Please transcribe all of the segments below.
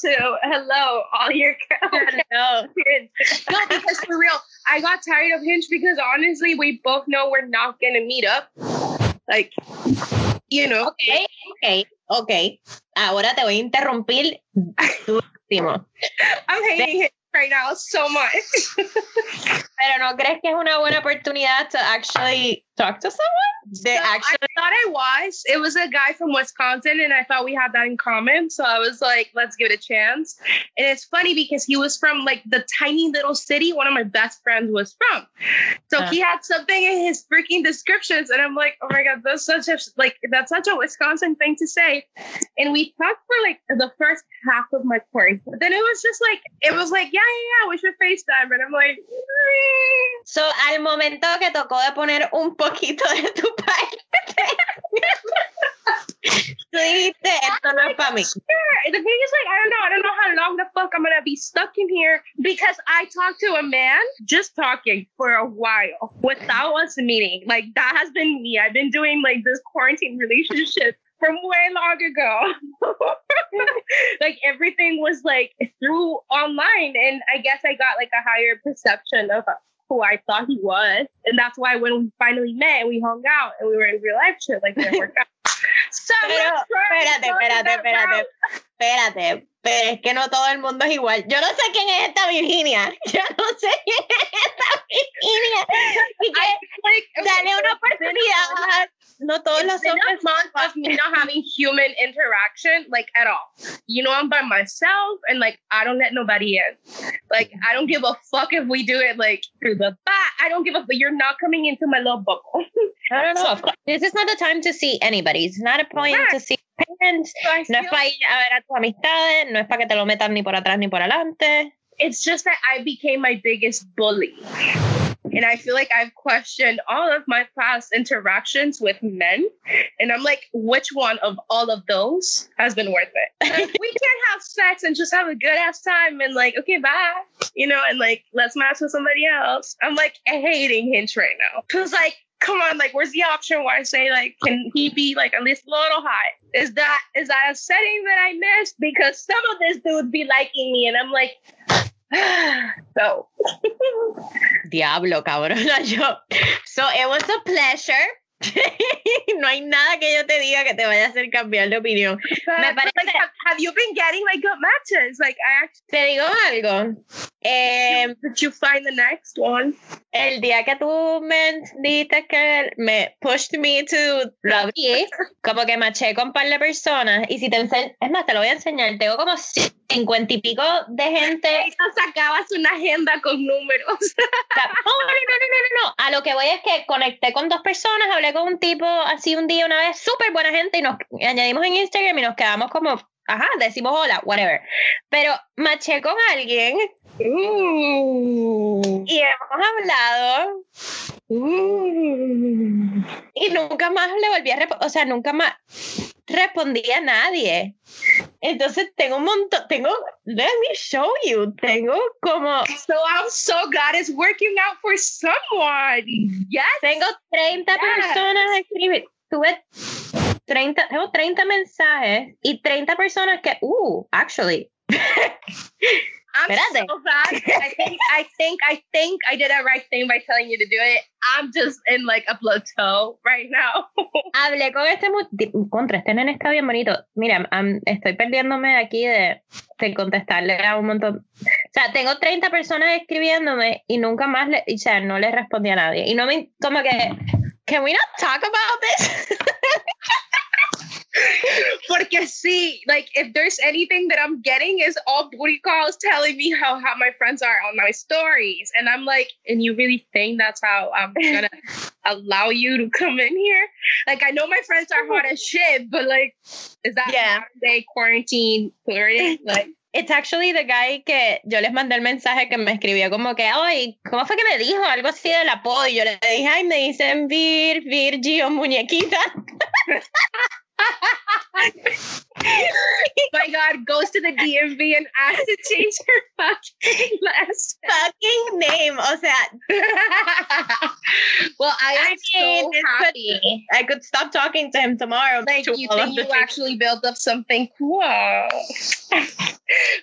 to hello, all your no. kids. No, because for real, I got tired of Hinge because honestly, we both know we're not gonna meet up. Like, you know. Okay, okay, okay. Ahora te voy a interrumpir. I'm hating Hinge right now so much. Pero no crees que es una buena oportunidad to actually talk to someone? De So actually I thought I was. It was a guy from Wisconsin, and I thought we had that in common. So I was like, let's give it a chance. And it's funny because he was from like the tiny little city one of my best friends was from. So Uh. he had something in his freaking descriptions, and I'm like, oh my god, that's such a like that's such a Wisconsin thing to say. And we talked for like the first half of my course. But then it was just like it was like, yeah, yeah, yeah, we should FaceTime. And I'm like, mm. So, al momento que tocó de poner un poquito de tu parte, tú dijiste, esto no es para mí. Sure. The thing is, like, I don't know. I don't know how long the fuck I'm gonna be stuck in here because I talked to a man just talking for a while without us meeting. Like that has been me. I've been doing like this quarantine relationship from way long ago. like everything was like through online, and I guess I got like a higher perception of who I thought he was, and that's why when we finally met and we hung out and we were in real life shit, like worked out. So Pero, espérate, espérate, espérate, espérate. Pero es que no todo el mundo es igual. Yo no sé quién es esta Virginia. Yo no sé quién es esta Virginia. Y que like dale una oportunidad. No todos los It's hombres. month of me not having human interaction, like at all. You know, I'm by myself, and like I don't let nobody in. Like I don't give a fuck if we do it like through the back. I don't give a. fuck. You're not coming into my little bubble. No, no. of course. This is not the time to see anybody. It's not a point Right. to see parents. So No es para ir a ver a tus amistades. No es para que te lo metan ni por atrás ni por adelante. it's just that I became my biggest bully. And I feel like I've questioned all of my past interactions with men. And I'm like, which one of all of those has been worth it? Uh, we can't have sex and just have a good ass time and like, okay, bye. You know, and like, let's match with somebody else. I'm like hating Hinge right now. Cause like, come on, like, where's the option where I say, like, can he be like at least a little high? Is that is that a setting that I missed? Because some of this dude be liking me, and I'm like, so Diablo, cabrona, yo. So, it was a pleasure. no hay nada que yo te diga que te vaya a hacer cambiar de opinión. But, Me but, like, parece- have, have you been getting like good matches? Like, I actually Te digo algo. Eh, did you find the next one? el día que tú me dijiste que me pushed me to love you, como que maché con un par de personas. Y si te enseño, es más, te lo voy a enseñar. Tengo como cincuenta y pico de gente. Sacabas una agenda con números. No, no, no, no, no. A lo que voy es que conecté con dos personas, hablé con un tipo así un día una vez, súper buena gente, y nos añadimos en Instagram y nos quedamos como, ajá, decimos hola, whatever. Pero maché con alguien Ooh. y hemos hablado Ooh. y nunca más le volví a o sea, nunca más respondí a nadie. Entonces tengo un montón, tengo, let me show you, tengo como, So I'm so glad it's working out for someone. Yes. tengo 30 Yes. personas escribir, tuve 30, tengo 30 mensajes y 30 personas que, uh, actually, I'm Espérate. so glad. I think I think I think I did a right thing by telling you to do it. I'm just in like a plateau right now. hablé con este contra este nene está bien bonito. Mira, estoy perdiéndome aquí de, de contestarle a un montón. O sea, tengo 30 personas escribiéndome y nunca más le, o sea, no le respondí a nadie. Y no me, como que, can we not talk about this? Porque see, like if there's anything that I'm getting is all booty calls telling me how hot my friends are on my stories, and I'm like, and you really think that's how I'm gonna allow you to come in here? Like I know my friends are hot as shit, but like, is that Yeah. they quarantine flirting? Like, It's actually the guy que yo les mandé el mensaje que me escribió como que, ay, ¿cómo fue que me dijo? Algo así del apodo. Y yo le dije, ay, me dicen Vir, Virgi o muñequita. My God, goes to the DMV and asks to change her fucking last fucking name. Oh, o sea, well, I am I mean, so happy. could, I could stop talking to him tomorrow. Like to you think you things- actually built up something cool.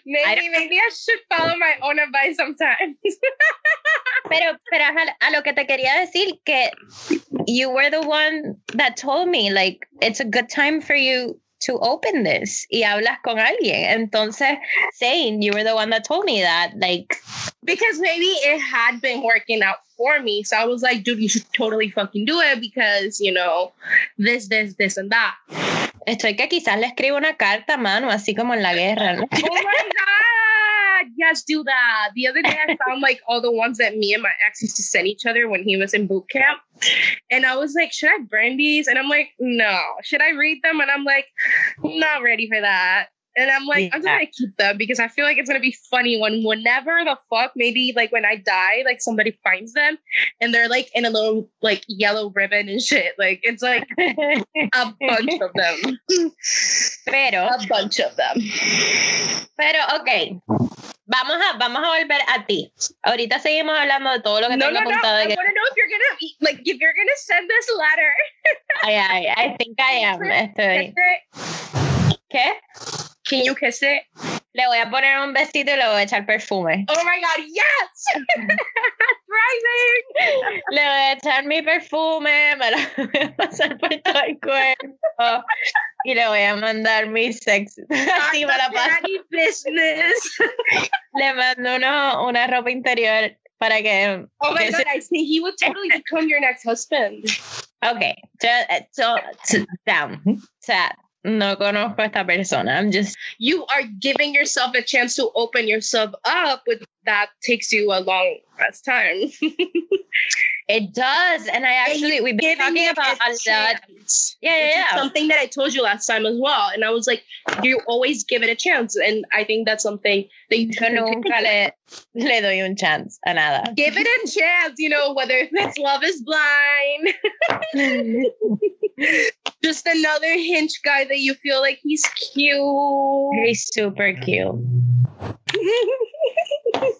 maybe don't- maybe I should follow my own advice sometimes. Pero, pero a lo que te quería decir que you were the one that told me like it's a good time for you to open this y hablas con alguien. Entonces, saying you were the one that told me that like because maybe it had been working out for me. So I was like, dude, you should totally fucking do it because, you know, this, this, this, and that. estoy que quizás le escribo una carta a mano así como en la guerra. ¿no? Oh my God. Yes, do that. The other day I found like all the ones that me and my ex used to send each other when he was in boot camp. And I was like, should I burn these? And I'm like, no. Should I read them? And I'm like, not ready for that. And I'm like, I'm just gonna keep them because I feel like it's gonna be funny when whenever the fuck, maybe like when I die, like somebody finds them and they're like in a little like yellow ribbon and shit. Like it's like a bunch of them. Pero, A bunch of them. pero, ok. Vamos a, vamos a volver a ti. Ahorita seguimos hablando de todo lo que No, tengo no, no. apuntado. I want to know if you're gonna like if you're gonna send this letter. Ay, ay, I think I am. Estoy. ¿Qué? Can you kiss it? Le voy a poner un besito y le voy a echar perfume. Oh my god, yes! Thriving! Le voy a echar mi perfume, me lo voy a pasar por todo el cuerpo y le voy a mandar mi sex. Así me la paso. Business. Le mando uno, una ropa interior para que. Oh my que god, se- I think he would totally become your next husband. Ok, so, so, so, down. O sea, no conozco esta persona. I'm just. You are giving yourself a chance to open yourself up, but that takes you a long ass time. It does, and I actually we've been talking about a lot. Yeah, yeah, yeah. something that I told you last time as well. And I was like, you always give it a chance. And I think that's something that you Yo should nunca le, le doy un chance a nada. give it a chance, you know, whether it's love is blind, just another hinge guy that you feel like he's cute. He's super cute.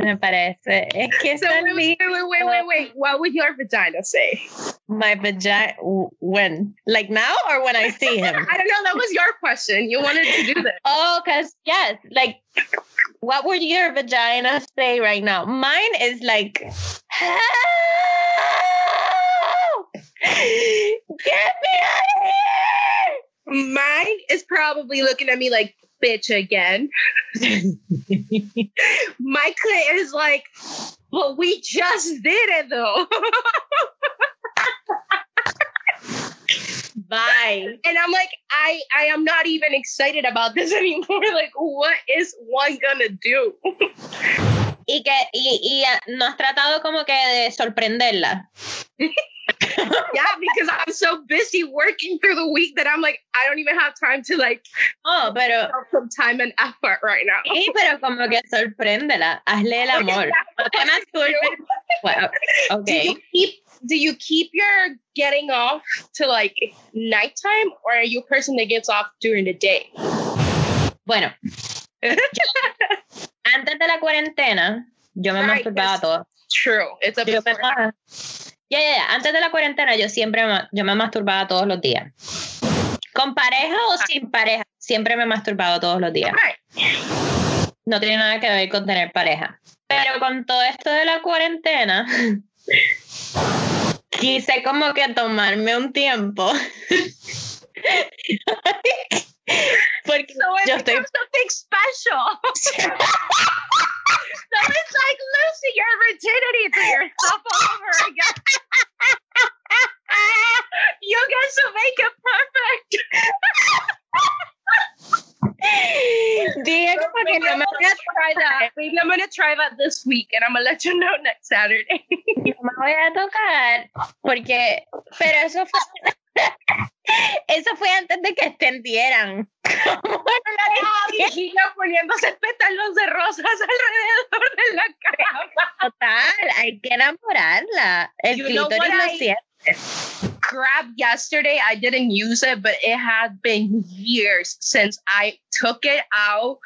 Me parece. Es que so wait, wait, wait, wait, wait. What would your vagina say? my vagina. When? Like now or when I see him? I don't know. That was your question. You wanted to do this. oh, because, yes, like, what would your vagina say right now? Mine is like, help! Get me out of here! Mine is probably looking at me like, bitch, again. My clit is like, but we just did it though. Bye. and I'm like, I, I am not even excited about this anymore. Like, what is one gonna do? Y que y, y no has tratado como que de sorprenderla. yeah, because I'm so busy working through the week that I'm like, I don't even have time to like Oh, pero some time and effort right now. sí, pero como que sorpréndela. Hazle el oh, amor. No te masturbes. Bueno, Do you keep do you keep your getting off to like nighttime or are you a person that gets off during the day? Bueno, antes de la cuarentena, yo me Right, masturbaba todo. True. It's a Yo pensaba- Ya, ya, ya. Antes de la cuarentena, yo siempre yo me masturbaba todos los días. Con pareja o sin pareja, siempre me he masturbado todos los días. Right. No tiene nada que ver con tener pareja. Pero con todo esto de la cuarentena, quise como que tomarme un tiempo. Porque So it yo estoy something special. so it's like losing your virginity to yourself all over again. you get to make it perfect. dije como que Maybe no I'm me voy a gonna try that. Maybe I'm gonna try that this week, and I'm gonna let you know next Saturday. no me voy a tocar porque pero eso fue eso fue antes de que extendieran Como poniéndose pétalos de rosas alrededor de la cama. total hay que enamorarla el You clítoris lo I- siente grabbed yesterday. I didn't use it, but it had been years since I took it out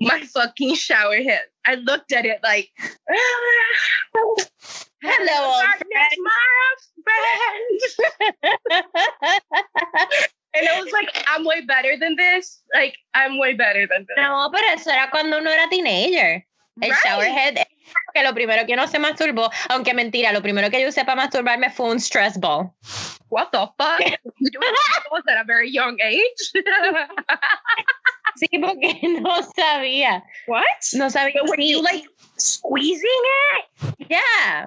my fucking shower head. I looked at it like, Hello, old darkness, my friend. and it was like, I'm way better than this. Like, I'm way better than this. No, pero eso era cuando uno era teenager. El Right. showerhead, que lo primero que uno se masturbó, aunque mentira, lo primero que yo usé para masturbarme fue un stress ball. What the fuck? You doing at a very young age? Sí, porque no sabía. what? No sabía. But were you like squeezing it? yeah,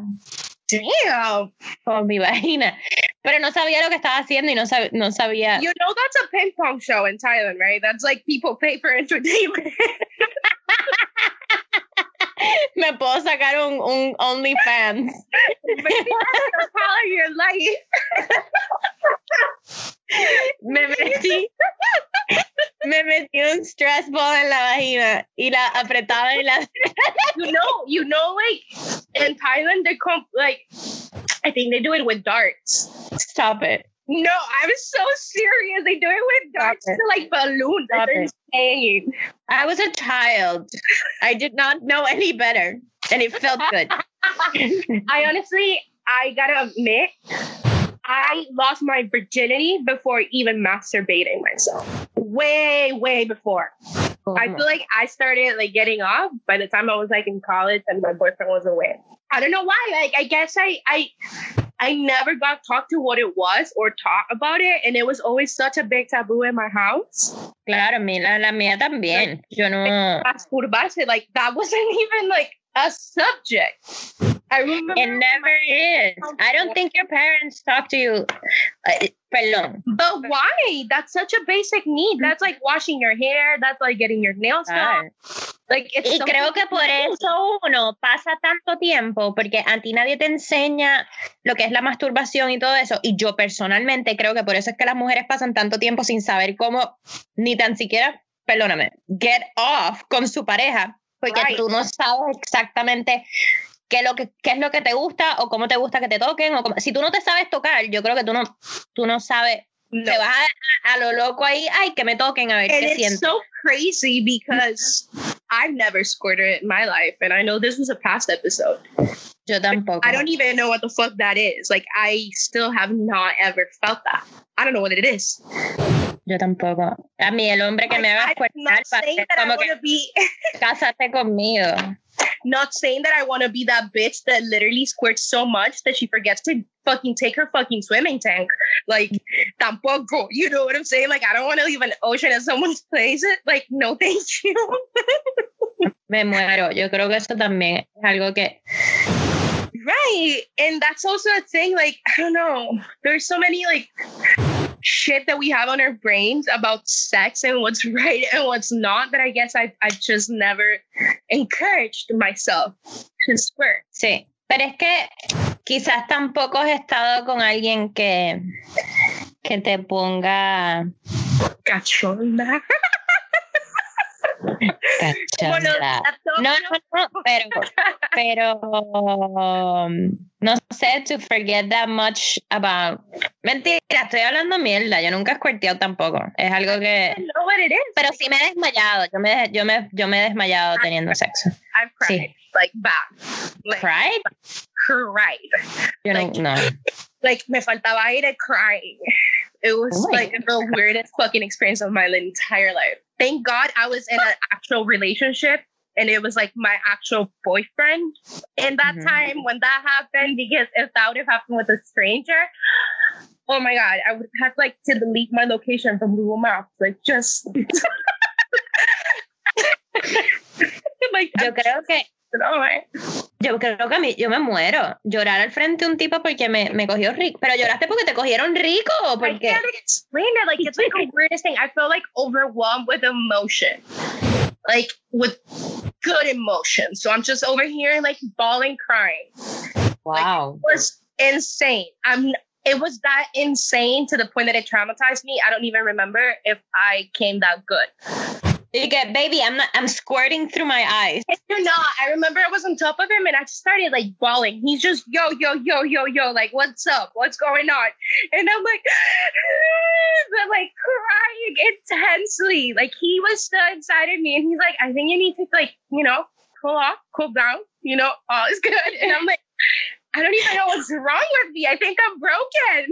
Damn. con mi vagina. Pero no sabía lo que estaba haciendo y no, sab- no sabía. You know that's a ping pong show in Thailand, right? That's like people pay for entertainment. Me puedo sacar un, un OnlyFans. Maybe that's the part your life. Me metí, me metí un stress ball en la vagina y la apretaba y la. You know, you know, like in Thailand, they come like I think they do it with darts. Stop it. No, I'm so serious. They do it with darts it. to like balloons. Stop It's it. insane. I was a child. I did not know any better, and it felt good. I honestly, I gotta admit, I lost my virginity before even masturbating myself. Way, way before. I feel like I started like getting off by the time I was like in college and my boyfriend was away. I don't know why. Like I guess I I I never got taught to what it was or taught about it, and it was always such a big taboo in my house. Claro, la, la mía también. Yo no. Masturbarse, like that wasn't even like a subject. I remember. It never is. I don't think your parents talk to you. Uh, perdón. But why? That's such a basic need. That's like washing your hair. That's like getting your nails done. Like it's Y creo que por eso uno pasa tanto tiempo, porque a ti nadie te enseña lo que es la masturbación y todo eso. Y yo personalmente creo que por eso es que las mujeres pasan tanto tiempo sin saber cómo, ni tan siquiera, perdóname, get off con su pareja, porque Right. tú no sabes exactamente qué, lo que, qué es lo que te gusta o cómo te gusta que te toquen. O cómo- si tú no te sabes tocar, yo creo que tú no, tú no sabes, No. te vas a, a lo loco ahí, ay, que me toquen a ver and qué it's siento. so crazy because I've never squirted in my life, and I know this was a past episode. Yo tampoco. I don't even know what the fuck that is. Like I still have not ever felt that. I don't know what it is. Yo tampoco. A mí el hombre que me haga I'm escuchar ser I como que be, cásate conmigo. Not saying that I want to be that bitch that literally squirts so much that she forgets to fucking take her fucking swimming tank. Like tampoco. You know what I'm saying? Like I don't want to leave an ocean at someone's place. Like no, thank you. Me muero. Yo creo que eso también es algo que Right. And that's also a thing, like, I don't know. There's so many like shit that we have on our brains about sex and what's right and what's not that I guess I I just never encouraged myself to squirt. sí. Pero es que quizás tampoco has estado con alguien que que te ponga Cachonda. No, no, no, pero, pero, no sé, to forget that much about. Mentira, estoy hablando mierda. Yo nunca he squirteado tampoco. Es algo que. Pero sí me he desmayado. Yo me, yo me, yo me he desmayado teniendo sexo. I've cried. Like bad. Like ¿Cried? cried. Yo Like- no. Like me faltaba aire crying. It was Oh like the weirdest fucking experience of my entire life. Thank God I was in an actual relationship and it was like my actual boyfriend in that Mhm. time when that happened because if that would have happened with a stranger, oh my God, I would have like to delete my location from Google Maps. Like just like Yo creo que oh Yo creo que a mí, yo me muero. Llorar al frente de un tipo porque me, me cogió rico. Pero lloraste porque te cogieron rico o I porque. can't explain it. Like it's like a weirdest thing. I feel like overwhelmed with emotion, like with good emotion. So I'm just over here like bawling, crying. Wow. It was insane. I'm. It was that insane to the point that it traumatized me. I don't even remember if I came that good. You get, baby, I'm not, I'm squirting through my eyes. You're not. I remember I was on top of him and I just started like bawling. He's just yo, yo, yo, yo, yo, like, what's up? What's going on? And I'm like, but like crying intensely. Like he was still inside of me and he's like, I think you need to like, you know, cool off, cool down, you know, all is good. And I'm like, I don't even know what's wrong with me. I think I'm broken.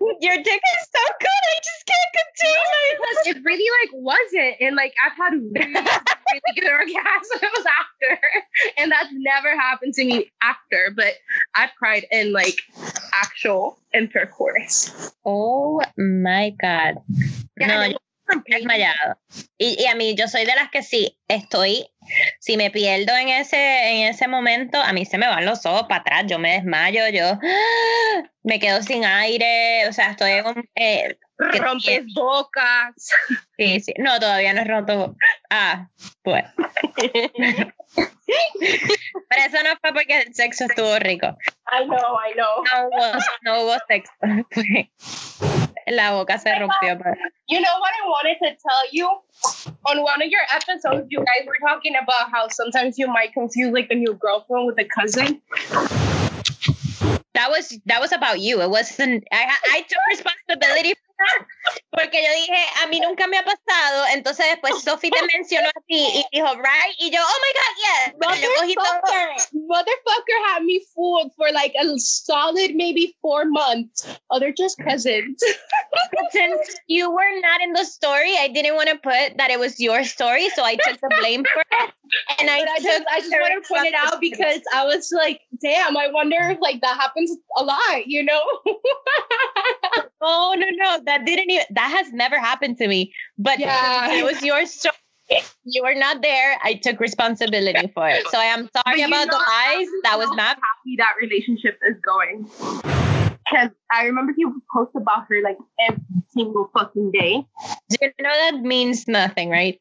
Your dick is so good. I just can't contain because it really like wasn't. And like I've had really, really good orgasms after. And that's never happened to me after. But I've cried in like actual intercourse. Oh my God. Yeah, no, desmayado. Y, y a mí, yo soy de las que sí, estoy, si me pierdo en ese, en ese momento, a mí se me van los ojos para atrás, yo me desmayo, yo me quedo sin aire, o sea, estoy en un... Eh, rompes bocas. Sí, sí. No, todavía no he roto. Ah, pues. Pero eso no fue porque el sexo estuvo rico. I know, I know. No hubo, no hubo sexo. La boca se rompió. You know what I wanted to tell you? On one of your episodes, you guys were talking about how sometimes you might confuse like a new girlfriend with a cousin. That was that was about you. It wasn't. I I took responsibility. Porque yo dije, a mí nunca me ha pasado. Entonces después Sophie te mencionó a ti y dijo, right? Y yo, oh my God, yes. Pero yo. Motherfucker, motherfucker had me fooled for like a solid maybe four months. Oh, they're just cousins. Since you were not in the story, I didn't want to put that it was your story, so I took the blame for it. And I, I took just, I just want to point it out because I was like, damn, I wonder if like that happens a lot, you know? Oh no, no, that didn't even that has never happened to me. But Yeah. it was your story. You were not there. I took responsibility for it. So I am sorry about the lies. That was not happy that relationship is going. Because I remember he would post about her like every single fucking day. you know that means nothing, right?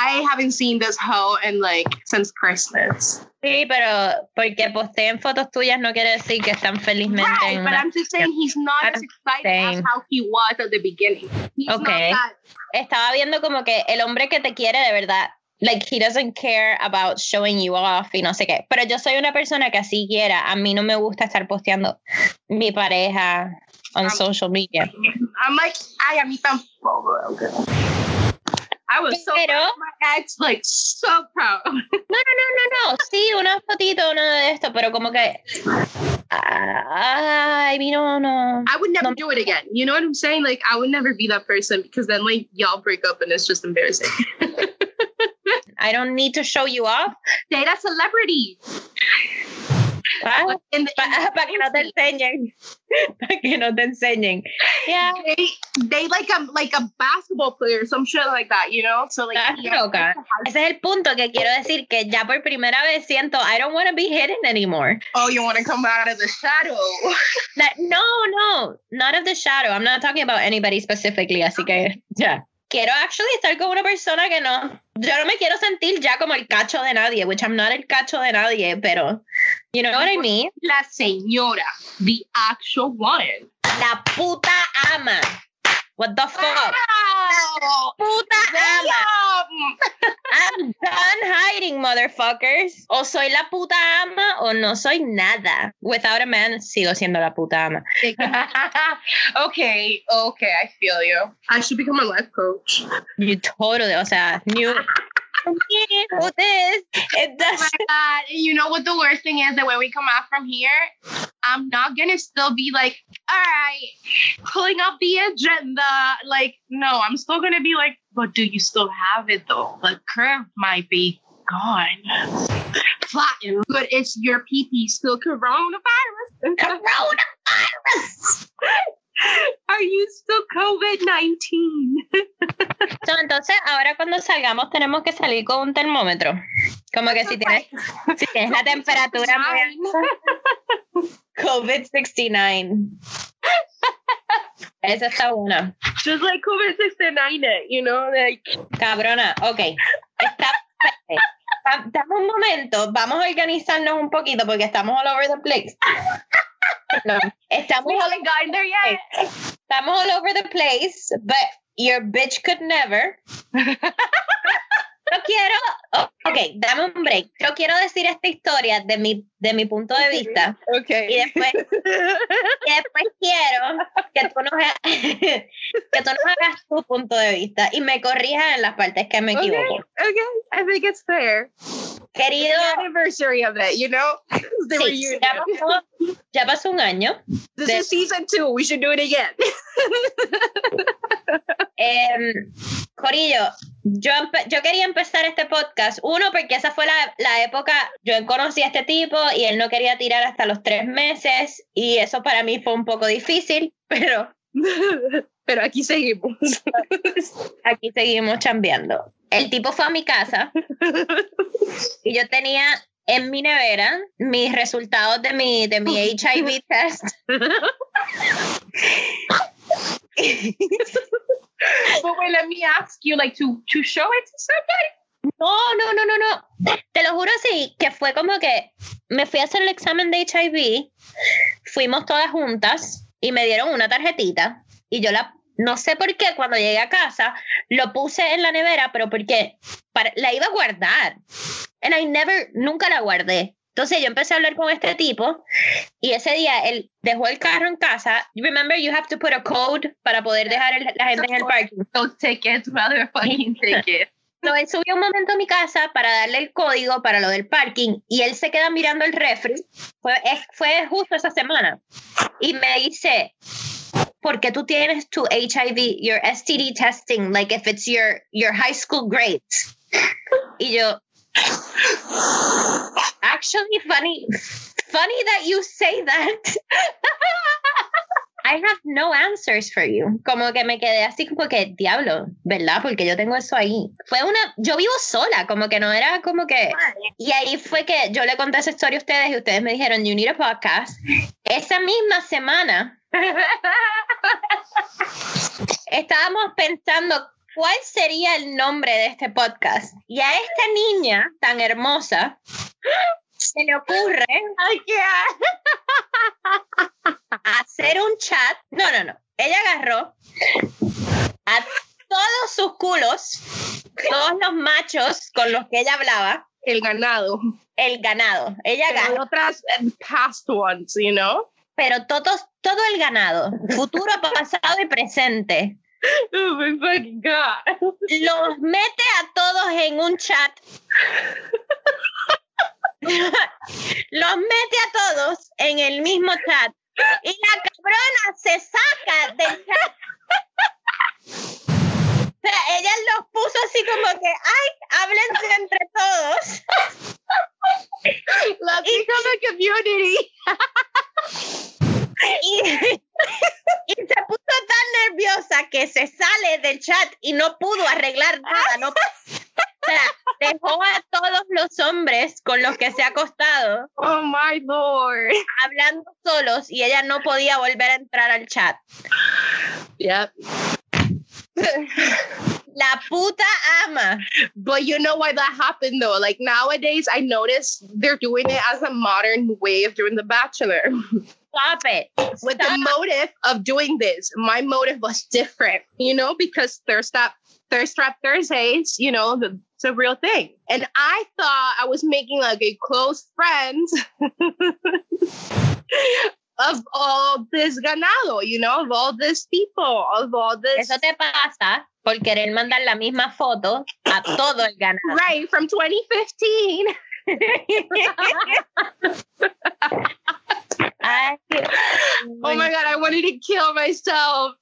I haven't seen this hoe in like since Christmas. Sí, pero porque posteen fotos tuyas no quiere decir que están felizmente Right, but I'm just saying he's not as I'm excited as saying. how he was at the beginning. He's Okay. estaba viendo como que el hombre que te quiere de verdad, like he doesn't care about showing you off y no sé qué. Pero yo soy una persona que así quiera. A mí no me gusta estar posteando mi pareja on Um, social media. I'm like, I am tampoco. I was so Pero- proud of my ex, like so proud. No, no, no, no, no. Sí, una fotito, uno de esto, pero como que. Ay, mi no, no. I would never No. do it again. You know what I'm saying? Like I would never be that person because then like y'all break up and it's just embarrassing. I don't need to show you off. Date a celebrity. Ah, para In the, que no te enseñen. Para que no te enseñen. Yeah. they they like a like a basketball player, some shit like that, you know? So like Estás yeah. loca. Ese es el punto que quiero decir que ya por primera vez siento I don't want to be hidden anymore. Oh, you want to come out of the shadow. Like, no, no, not of the shadow. I'm not talking about anybody specifically, así que ya. Quiero actually estar con una persona que no, yo no me quiero sentir ya como el cacho de nadie, which I'm not el cacho de nadie, pero you know what I mean? La señora, the actual one. La puta ama. What the fuck? Wow. Puta ama. I'm done hiding, motherfuckers. O soy la puta ama o no soy nada. Without a man, sigo siendo la puta ama. okay, okay, I feel you. I should become a life coach. You totally, o sea, new. This? It Oh my god! You know what the worst thing is? That when we come out from here, I'm not gonna still be like, all right, pulling up the agenda. Like, no, I'm still gonna be like, but do you still have it though? The curve might be gone, flattened, but it's your PP still coronavirus. Coronavirus. Are you still COVID nineteen? So, entonces, ahora cuando salgamos tenemos que salir con un termómetro. Como que si tienes, si tienes la temperatura muy alta, COVID-69. Esa está una. Just like COVID sixty nine, you know, like. Cabrona, ok. Está, da- dame un momento, vamos a organizarnos un poquito porque estamos all over the place. No, estamos, yet. estamos all over the place, but Your bitch could never. Yo quiero, ok, dame un break. Yo quiero decir esta historia de mi, de mi punto de vista. Okay. Y después, y después quiero que tú, nos, hagas- que tú nos hagas tu punto de vista y me corrijas en las partes que me equivoco. Okay. I think it's fair. Querido, anniversary of it, you know? The sí, reunion. ya, pasó, ya pasó un año. This de- is season two. We should do it again. Em, Corillo, yo, yo quería empezar este podcast, uno, porque esa fue la, la época, yo conocí a este tipo y él no quería tirar hasta los tres meses y eso para mí fue un poco difícil, pero Pero aquí seguimos. aquí seguimos chambeando. El tipo fue a mi casa y yo tenía en mi nevera mis resultados de mi, de mi HIV test. but wait, let me ask you, like, to to show it to somebody. No, no, no, no, no. Te lo juro sí, que fue como que me fui a hacer el examen de HIV, fuimos todas juntas y me dieron una tarjetita y yo la, no sé por qué, cuando llegué a casa lo puse en la nevera, pero porque para, la iba a guardar. And I never, nunca la guardé. Entonces yo empecé a hablar con este tipo y ese día él dejó el carro en casa. You remember you have to put a code para poder dejar el- la gente en el parking. Those tickets, motherfucking tickets. No, él subió un momento a mi casa para darle el código para lo del parking y él se queda mirando el refri. Fue, fue justo esa semana. Y me dice, ¿por qué tú tienes tu HIV, your STD testing, like if it's your, your high school grades? Y yo, actually funny, funny that you say that. I have no answers for you. Como que me quedé así como que, diablo, ¿verdad? Porque yo tengo eso ahí. Fue una, yo vivo sola, como que no era como que... Y ahí fue que yo le conté esa historia a ustedes y ustedes me dijeron, you need a podcast. Esa misma semana estábamos pensando cuál sería el nombre de este podcast. Y a esta niña tan hermosa se le ocurre hacer un chat. No, no, no. Ella agarró a todos sus culos, todos los machos con los que ella hablaba, El ganado. el ganado. Ella agarró, otras eh, past ones, you know? Pero todos, todo el ganado, futuro, pasado y presente. Oh my fucking god. los mete a todos en un chat. los mete a todos en el mismo chat. Y la cabrona se saca del chat. Sea, ella los puso así como que, ay, háblense entre todos. Let's become a community. Y, y se puso tan nerviosa que se sale del chat y no pudo arreglar nada. No, o sea, dejó a todos los hombres con los que se ha acostado Oh my lord. hablando solos y ella no podía volver a entrar al chat. Yep. La puta ama. But you know why that happened though? Like nowadays, I notice they're doing it as a modern way of doing The Bachelor. Stop it. With the motive of doing this, my motive was different, you know, because thirst trap, thirst trap Thursdays, you know, the, it's a real thing. And I thought I was making like a close friend of all this ganado, you know, of all these people, of all this. Eso te pasa por querer mandar la misma foto a todo el ganado. Right from 2015. Ay, Oh my god, I wanted to kill myself.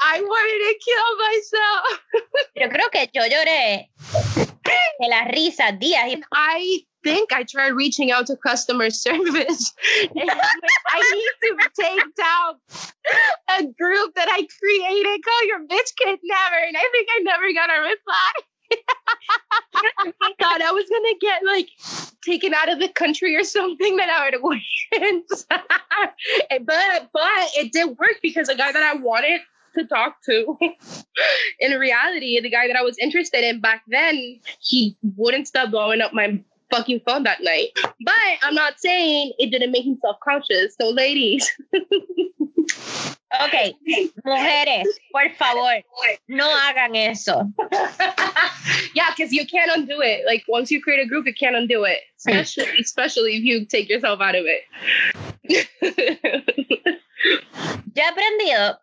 I wanted to kill myself. Yo creo que yo lloré de la risa días y I think I tried reaching out to customer service. I need to take down a group that I created called your bitch kidnapper. And I think I never got a reply. I thought I was gonna get like taken out of the country or something that I would win. but but it did work because the guy that I wanted to talk to in reality, the guy that I was interested in back then, he wouldn't stop blowing up my fucking that night. But I'm not saying it didn't make him self-conscious. So ladies, Ok, mujeres, por favor, no hagan eso. yeah, because you can't undo it. Like once you create a group, you can't undo it. Especially, especially if you take yourself out of it. Yo he aprendido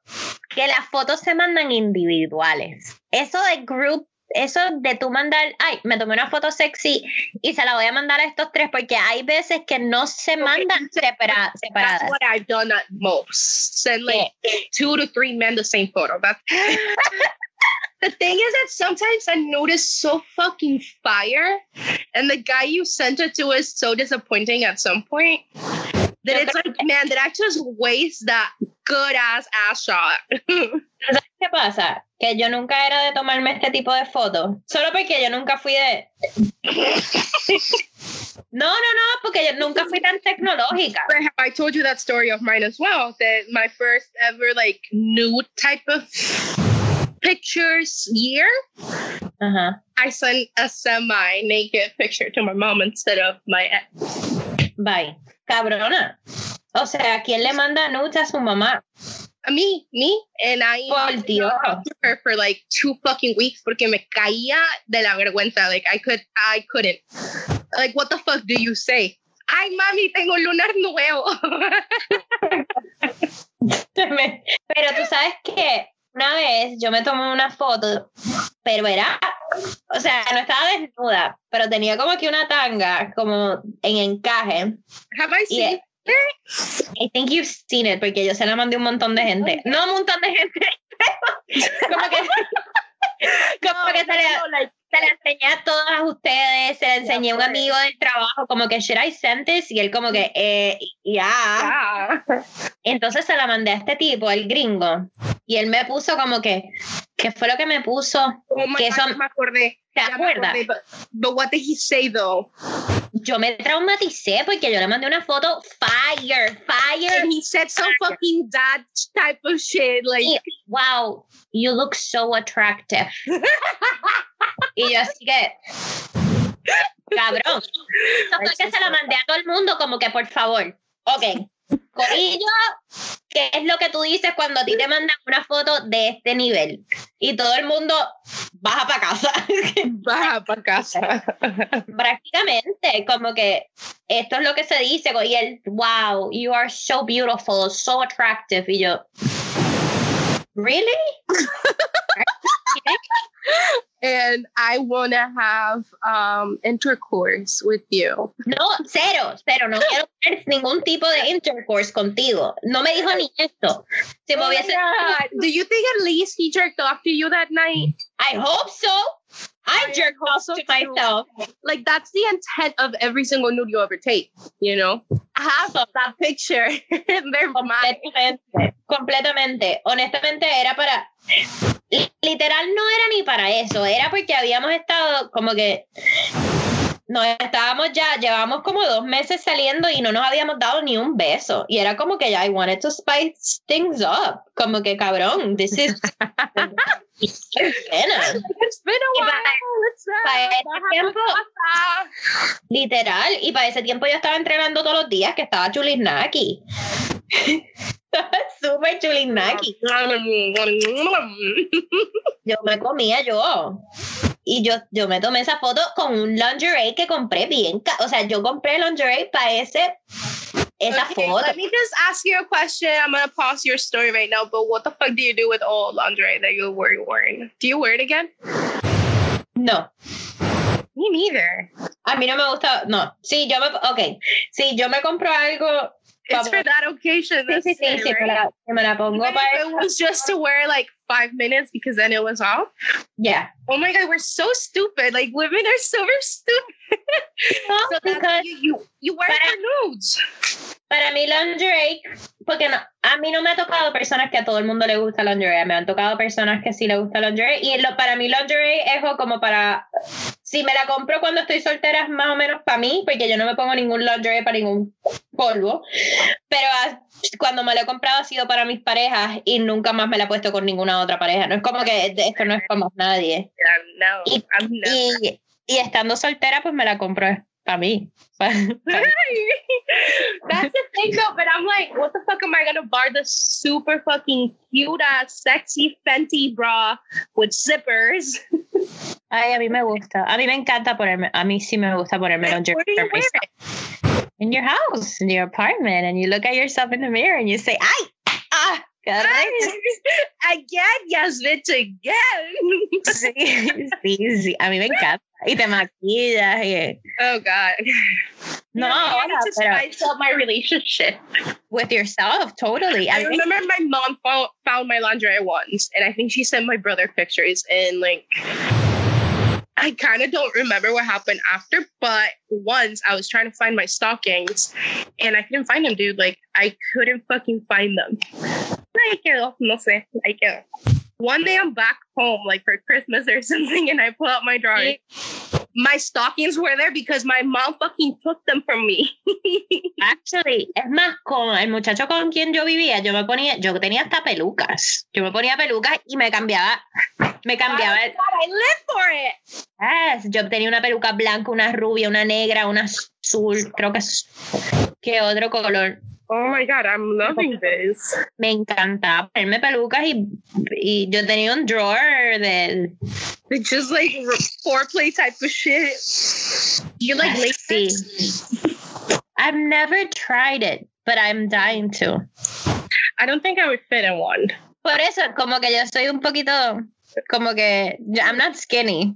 que las fotos se mandan individuales. Eso de group eso de tú mandar, ay, me tomé una foto sexy y se la voy a mandar a estos tres, porque hay veces que no se mandan separa, separadas. That's what I've done at most. Send like two to three men the same photo. That's the thing is that sometimes I notice so fucking fire, and the guy you sent it to is so disappointing at some point that it's like, man, did I just waste that good ass ass shot? ¿Sabes qué pasa? Que yo nunca era de tomarme este tipo de fotos. Solo porque yo nunca fui de. No, no, no, porque yo nunca fui tan tecnológica. I told you that story of mine as well. That my first ever like nude type of pictures year. Uh-huh. I sent a semi naked picture to my mom instead of my ex. Bye. Cabrona. O sea, ¿quién le manda nudes a su mamá? me, me, and I Por Dios. her for like two fucking weeks porque me caía de la vergüenza. Like I could, I couldn't. Like what the fuck do you say? Ay, mami, tengo un lunar nuevo. Pero tú sabes que una vez yo me tomé una foto, pero era, o sea, no estaba desnuda, pero tenía como que una tanga, como en encaje. Have I seen it? I think you've seen it, porque yo se la mandé a un montón de gente. No un montón de gente, como que, como que se, le, se la enseñé a todas ustedes, se la enseñé a un amigo del trabajo, como que, should I send this? Y él como que, eh, ya. Entonces se la mandé a este tipo, el gringo, y él me puso como que, ¿qué fue lo que me puso? Oh my que God, me acordé. ¿Te acuerdas? acordé, But, but what did he say though? Yo me traumaticé porque yo le mandé una foto fire, fire. And he said some fucking dad type of shit. Like, Y, wow, you look so attractive. y yo así que, cabrón. Eso fue que se la mandé a todo el mundo como que por favor. Ok. Corillo, ¿qué es lo que tú dices cuando a ti te mandan una foto de este nivel? Y todo el mundo baja para casa. baja para casa. Prácticamente, como que esto es lo que se dice. Y él, wow, you are so beautiful, so attractive. Y yo, ¿really? and I want to have um, intercourse with you. No, cero, cero. No quiero tener ningún tipo de intercourse contigo. No me dijo ni esto. Si Oh my hubiese. Do you think at least he jerked off to you that night? I hope so. I jerked off so to myself. Like that's the intent of every single nude you ever take. You know, have that picture in their mind. Completamente, completamente. Honestamente era para, literal no era ni para eso, era porque habíamos estado como que nos estábamos ya, llevamos como dos meses saliendo y no nos habíamos dado ni un beso. Y era como que ya, I wanted to spice things up. Como que cabrón, this is. It's been a while. para- para tiempo-. Literal, y para ese tiempo yo estaba entrenando todos los días que estaba chulisnaki. estaba súper chulisnaki. Yo me comía yo. Y yo, yo me tomé esa foto con un lingerie que compré bien. O sea, yo compré lingerie para ese, esa Okay, foto. Let me just ask you a question. I'm gonna pause your story right now. But what the fuck do you do with all lingerie that you were wearing? Do you wear it again? No, Me neither. a mí no me gusta. No, sí, yo me. Ok, sí, yo me compro algo. It's for that occasion. Sí, sí, sí, sí, me right? la, me la pongo Even para if it was just to wear like five minutes because then it was off. Yeah. Oh my god, we're so stupid. Like women are so stupid. No, So because you, you you wear your nudes. para mí lingerie, porque no, a mí no me ha tocado personas que a todo el mundo le gusta lingerie, me han tocado personas que sí le gusta lingerie y lo, para mí lingerie es como para, si me la compro cuando estoy soltera es más o menos para mí, porque yo no me pongo ningún lingerie para ningún polvo, pero ah, cuando me lo he comprado ha sido para mis parejas y nunca más me la he puesto con ninguna otra pareja, no es como que esto no es como nadie. Yeah, no, Y-. Y, y estando soltera, pues me la compro para mí. That's the thing though, but I'm like, what the fuck am I gonna bar the super fucking cute ass, sexy Fenty bra with zippers? Ay, a mí me gusta. A mí me encanta ponerme, a mí sí me gusta ponerme los do you wear it? in your house, in your apartment, and you look at yourself in the mirror and you say, I, ah, qué rico." Again, yes, bitch, again. Sí, sí, sí, a mí me encanta. Y te maquillas y... Oh God. No, I ahora, need to pero spice up my relationship. with yourself, totally. I, me- remember my mom found, found my lingerie once, and I think she sent my brother pictures, and like, I kind of don't remember what happened after, but once I was trying to find my stockings, and I couldn't find them, dude. Like, I couldn't fucking find them. Ahí quedó, no sé, ahí quedó. One day I'm back home, like for Christmas or something, and I pull out my drawer. My stockings were there because my mom fucking took them from me. Actually, es más, con el muchacho con quien yo vivía, yo me ponía, yo tenía hasta pelucas. Yo me ponía pelucas y me cambiaba, me cambiaba. el- God, I live for it. Yes, yo tenía una peluca blanca, una rubia, una negra, una azul, creo que es. ¿Qué otro color? Oh my god, I'm loving this. Me encantaba ponerme pelucas y, y yo tenía un drawer de. It's just like r- foreplay type of shit. You like Sí. latex? I've never tried it, but I'm dying to. I don't think I would fit in one. Por eso, como que yo soy un poquito, como que, I'm not skinny.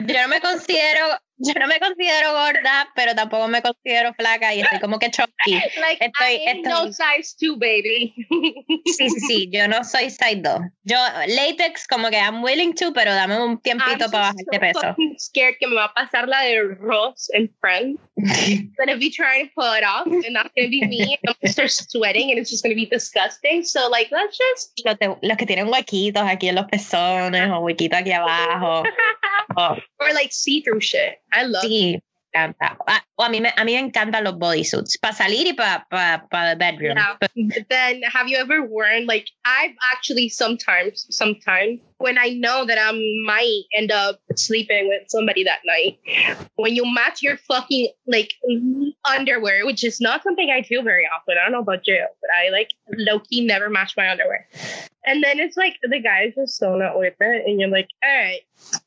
Yo no me considero, yo no me considero gorda, pero tampoco me considero flaca y estoy como que chunky. Like Estoy- I ain't no estoy- size two, baby. Sí, sí, sí, yo no soy size 2. Yo, latex, como que I'm willing to, pero dame un I'm tiempito just para so bajarte peso. fucking scared que me va a pasar la de Ross and Friends. gonna be trying to pull it off, and that's gonna be me. I'm gonna start sweating, and it's just gonna be disgusting. So like, let's just. Los, de- los que tienen huequitos aquí en los pezones o huequitos aquí abajo. Oh, or like see-through shit. I love. sí, me encanta. Ah, o a mí, me, a mí me encantan los bodysuits, para salir y para pa, pa the bedroom. Yeah. But then have you ever worn like I've actually sometimes sometimes when I know that I might end up sleeping with somebody that night, when you match your fucking like underwear, which is not something I do very often. I don't know about you, but I like low key never match my underwear. And then it's like the guy's just so not with it, and you're like, all right,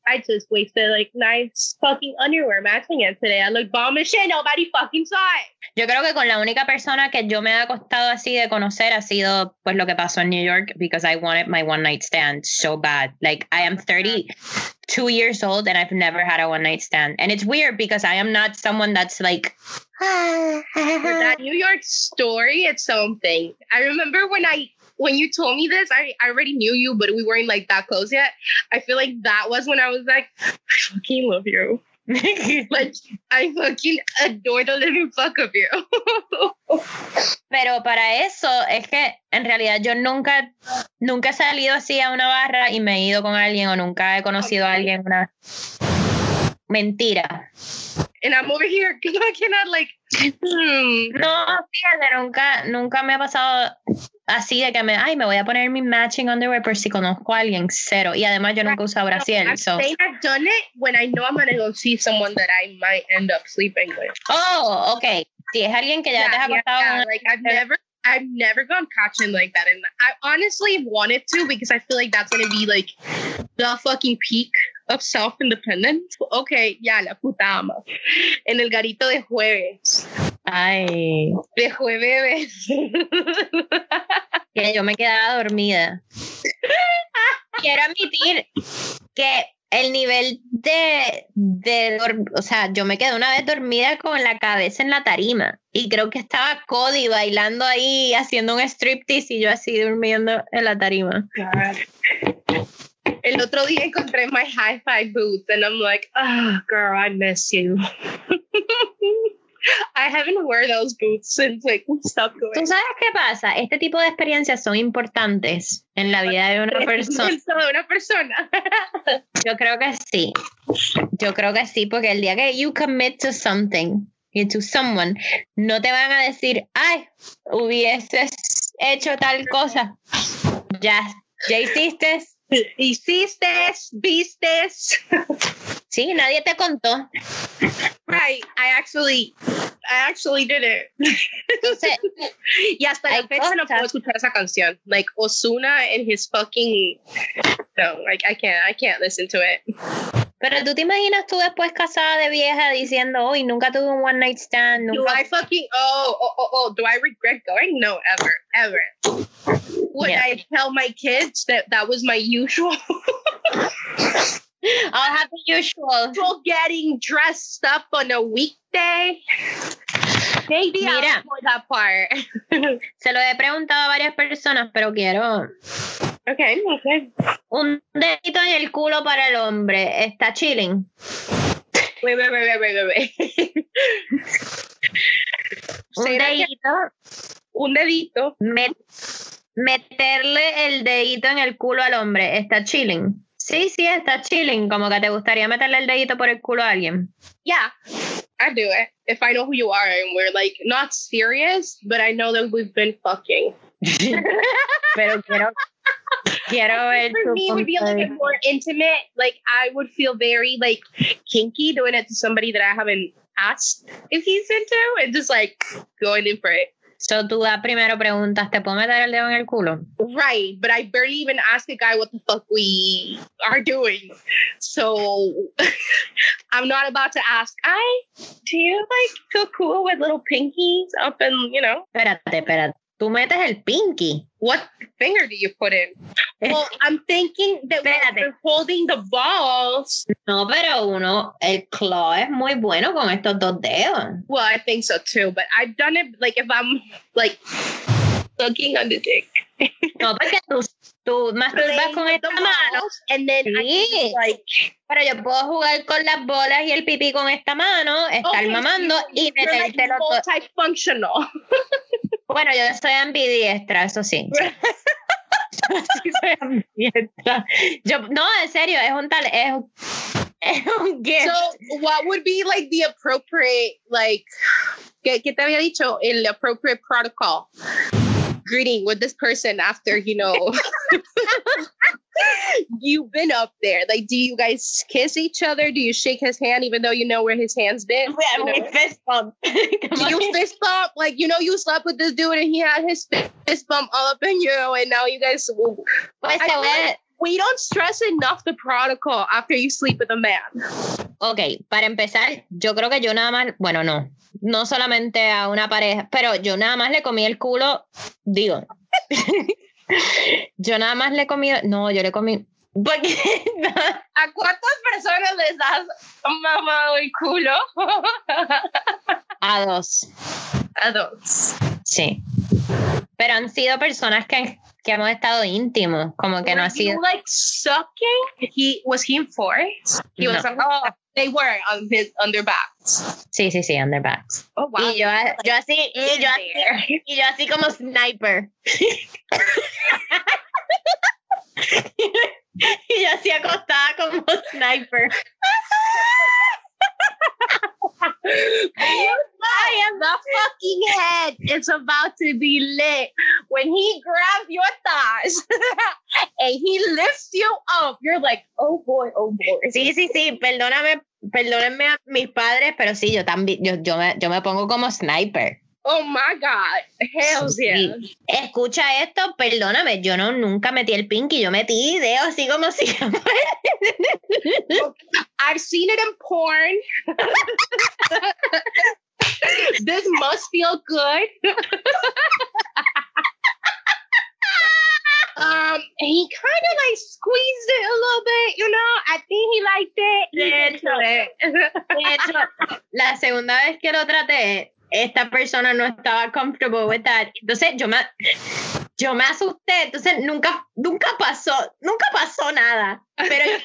I just wasted like nice fucking underwear matching it today. I look bomb as shit. Nobody fucking saw it. Yo creo que con la única persona que yo me he acostado así de conocer ha sido pues lo que pasó en New York because I wanted my one night stand so bad. Like I am 32 years old and I've never had a one night stand. And it's weird because I am not someone that's like ah, that New York story, it's something. I remember when I when you told me this, I, I already knew you, but we weren't like that close yet. I feel like that was when I was like, I fucking love you. Like I fucking adore the living fuck of you. Pero para eso es que en realidad yo nunca, nunca he salido así a una barra y me he ido con alguien o nunca he conocido a alguien una mentira. and I'm over here looking at like. Mm, no, fíjate, nunca, nunca me ha pasado así de que me, ay, me voy a poner mi matching underwear por si conozco a alguien, cero. Y además yo nunca uso brasier, I'm so. I've done it when I know I'm gonna go see someone that I might end up sleeping with. Oh, ok. Si es alguien que ya te has yeah, yeah, like I've never I've never gone catching like that and I honestly wanted to because I feel like that's gonna be like the fucking peak of self-independence. Okay, ya la puta ama. En el garito de jueves. Ay, De jueves. que yo me quedaba dormida. Quiero admitir que el nivel de, de o sea, yo me quedé una vez dormida con la cabeza en la tarima y creo que estaba Cody bailando ahí haciendo un striptease y yo así durmiendo en la tarima. El otro día encontré my hi-fi boots and I'm like, oh girl, I miss you. I haven't wear those boots since like we stopped ¿Tú going. sabes qué pasa? Este tipo de experiencias son importantes en la vida de una persona. de una persona. Yo creo que sí. Yo creo que sí, porque el día que you commit to something y to someone, no te van a decir, ay, hubieses hecho tal cosa. Ya, ya hiciste. Hiciste, vistes. Sí, nadie te contó. Right, I actually, I actually did it. Entonces, y hasta la fecha no puedo cosas. escuchar esa canción. Like Osuna and his fucking, no, like I can't, I can't listen to it. Pero tú te imaginas tú después casada de vieja diciendo, uy, nunca tuve un one night stand, Do nunca I fucking, oh, oh, oh, oh, do I regret going? No, ever, ever. Would Yeah. I tell my kids that that was my usual? I'll have the usual. getting dressed up on a weekday? Maybe Mira. I'll that part. Se lo he preguntado a varias personas, pero quiero okay, okay. un dedito en el culo para el hombre. ¿Está chilling? Wait, wait, wait, wait, wait. Un dedito. Un dedito. met- meterle el dedito en el culo al hombre. ¿Está chilling? Sí, sí, está chilling. Como que te gustaría meterle el dedito por el culo a alguien. Yeah, I do it. If I know who you are and we're like not serious, but I know that we've been fucking. Pero quiero, quiero ver For me, would be a little bit more intimate. Like I would feel very like kinky doing it to somebody that I haven't asked if he's into, and just like going in for it. So, tú da primero preguntas, ¿te puedo meter el dedo en el culo? Right, but I barely even ask a guy what the fuck we are doing. So I'm not about to ask, I do you like feel cool with little pinkies up and you know Espérate, espérate. Tú metes el pinky. what finger do you put in? Well, I'm thinking that you're holding the balls. No, pero uno, el claw es muy bueno con estos dos dedos. Well, I think so too, but I've done it like if I'm like sucking on the dick. No, porque tú, tú masturbas con esta mano. and then Sí. like Pero yo puedo jugar con las bolas y el pipí con esta mano, estar Okay, mamando so y like metértelo todo. multifunctional. Bueno, yo soy ambidiestra, eso sí. Sí, soy ambidiestra. Yo, no, en serio, es un tal, es, un- es un gift. So, what would be like the appropriate, like, ¿qué, qué te había dicho? El appropriate protocol greeting with this person after, you know, you've been up there. Like, do you guys kiss each other? Do you shake his hand even though you know where his hand's been? You know? fist bump. Do you fist bump? Like, you know, you slept with this dude and he had his fi- fist bump all up in you, and now you guys. Pues I te We don't stress enough the protocol after you sleep with a man. Ok, para empezar, yo creo que yo nada más, bueno, no, no solamente a una pareja, pero yo nada más le comí el culo, digo, yo nada más le comí, no, yo le comí, porque, ¿A cuántas personas les has mamado el culo? a dos, A dos. sí, pero han sido personas que, que hemos estado íntimos, como que no Were ha sido, like sucking? He was he in force? He was No. like, oh, they were on his on their backs. sí, sí, sí, underbacks, Oh wow. y yo, yo así, y yo así, y yo así como sniper. y yo así acostada como sniper. I am the fucking head. It's about to be lit when he grabs your thighs and he lifts you up. You're like, oh boy, oh boy. Sí, sí, sí, perdóname, perdónenme a mis padres, pero sí, yo también, yo, yo, me, yo me pongo como sniper. Oh my god. Hell Sí. yeah. Escucha esto, perdóname, yo no nunca metí el pinky, yo metí dedo así como si I've seen it in porn. this must feel good. um, he kind of like squeezed it a little bit, you know. I think he liked it. De it. De hecho, la segunda vez que lo traté, esta persona no estaba comfortable with that. Entonces yo me, yo me asusté. Entonces nunca, nunca pasó, nunca pasó nada. Pero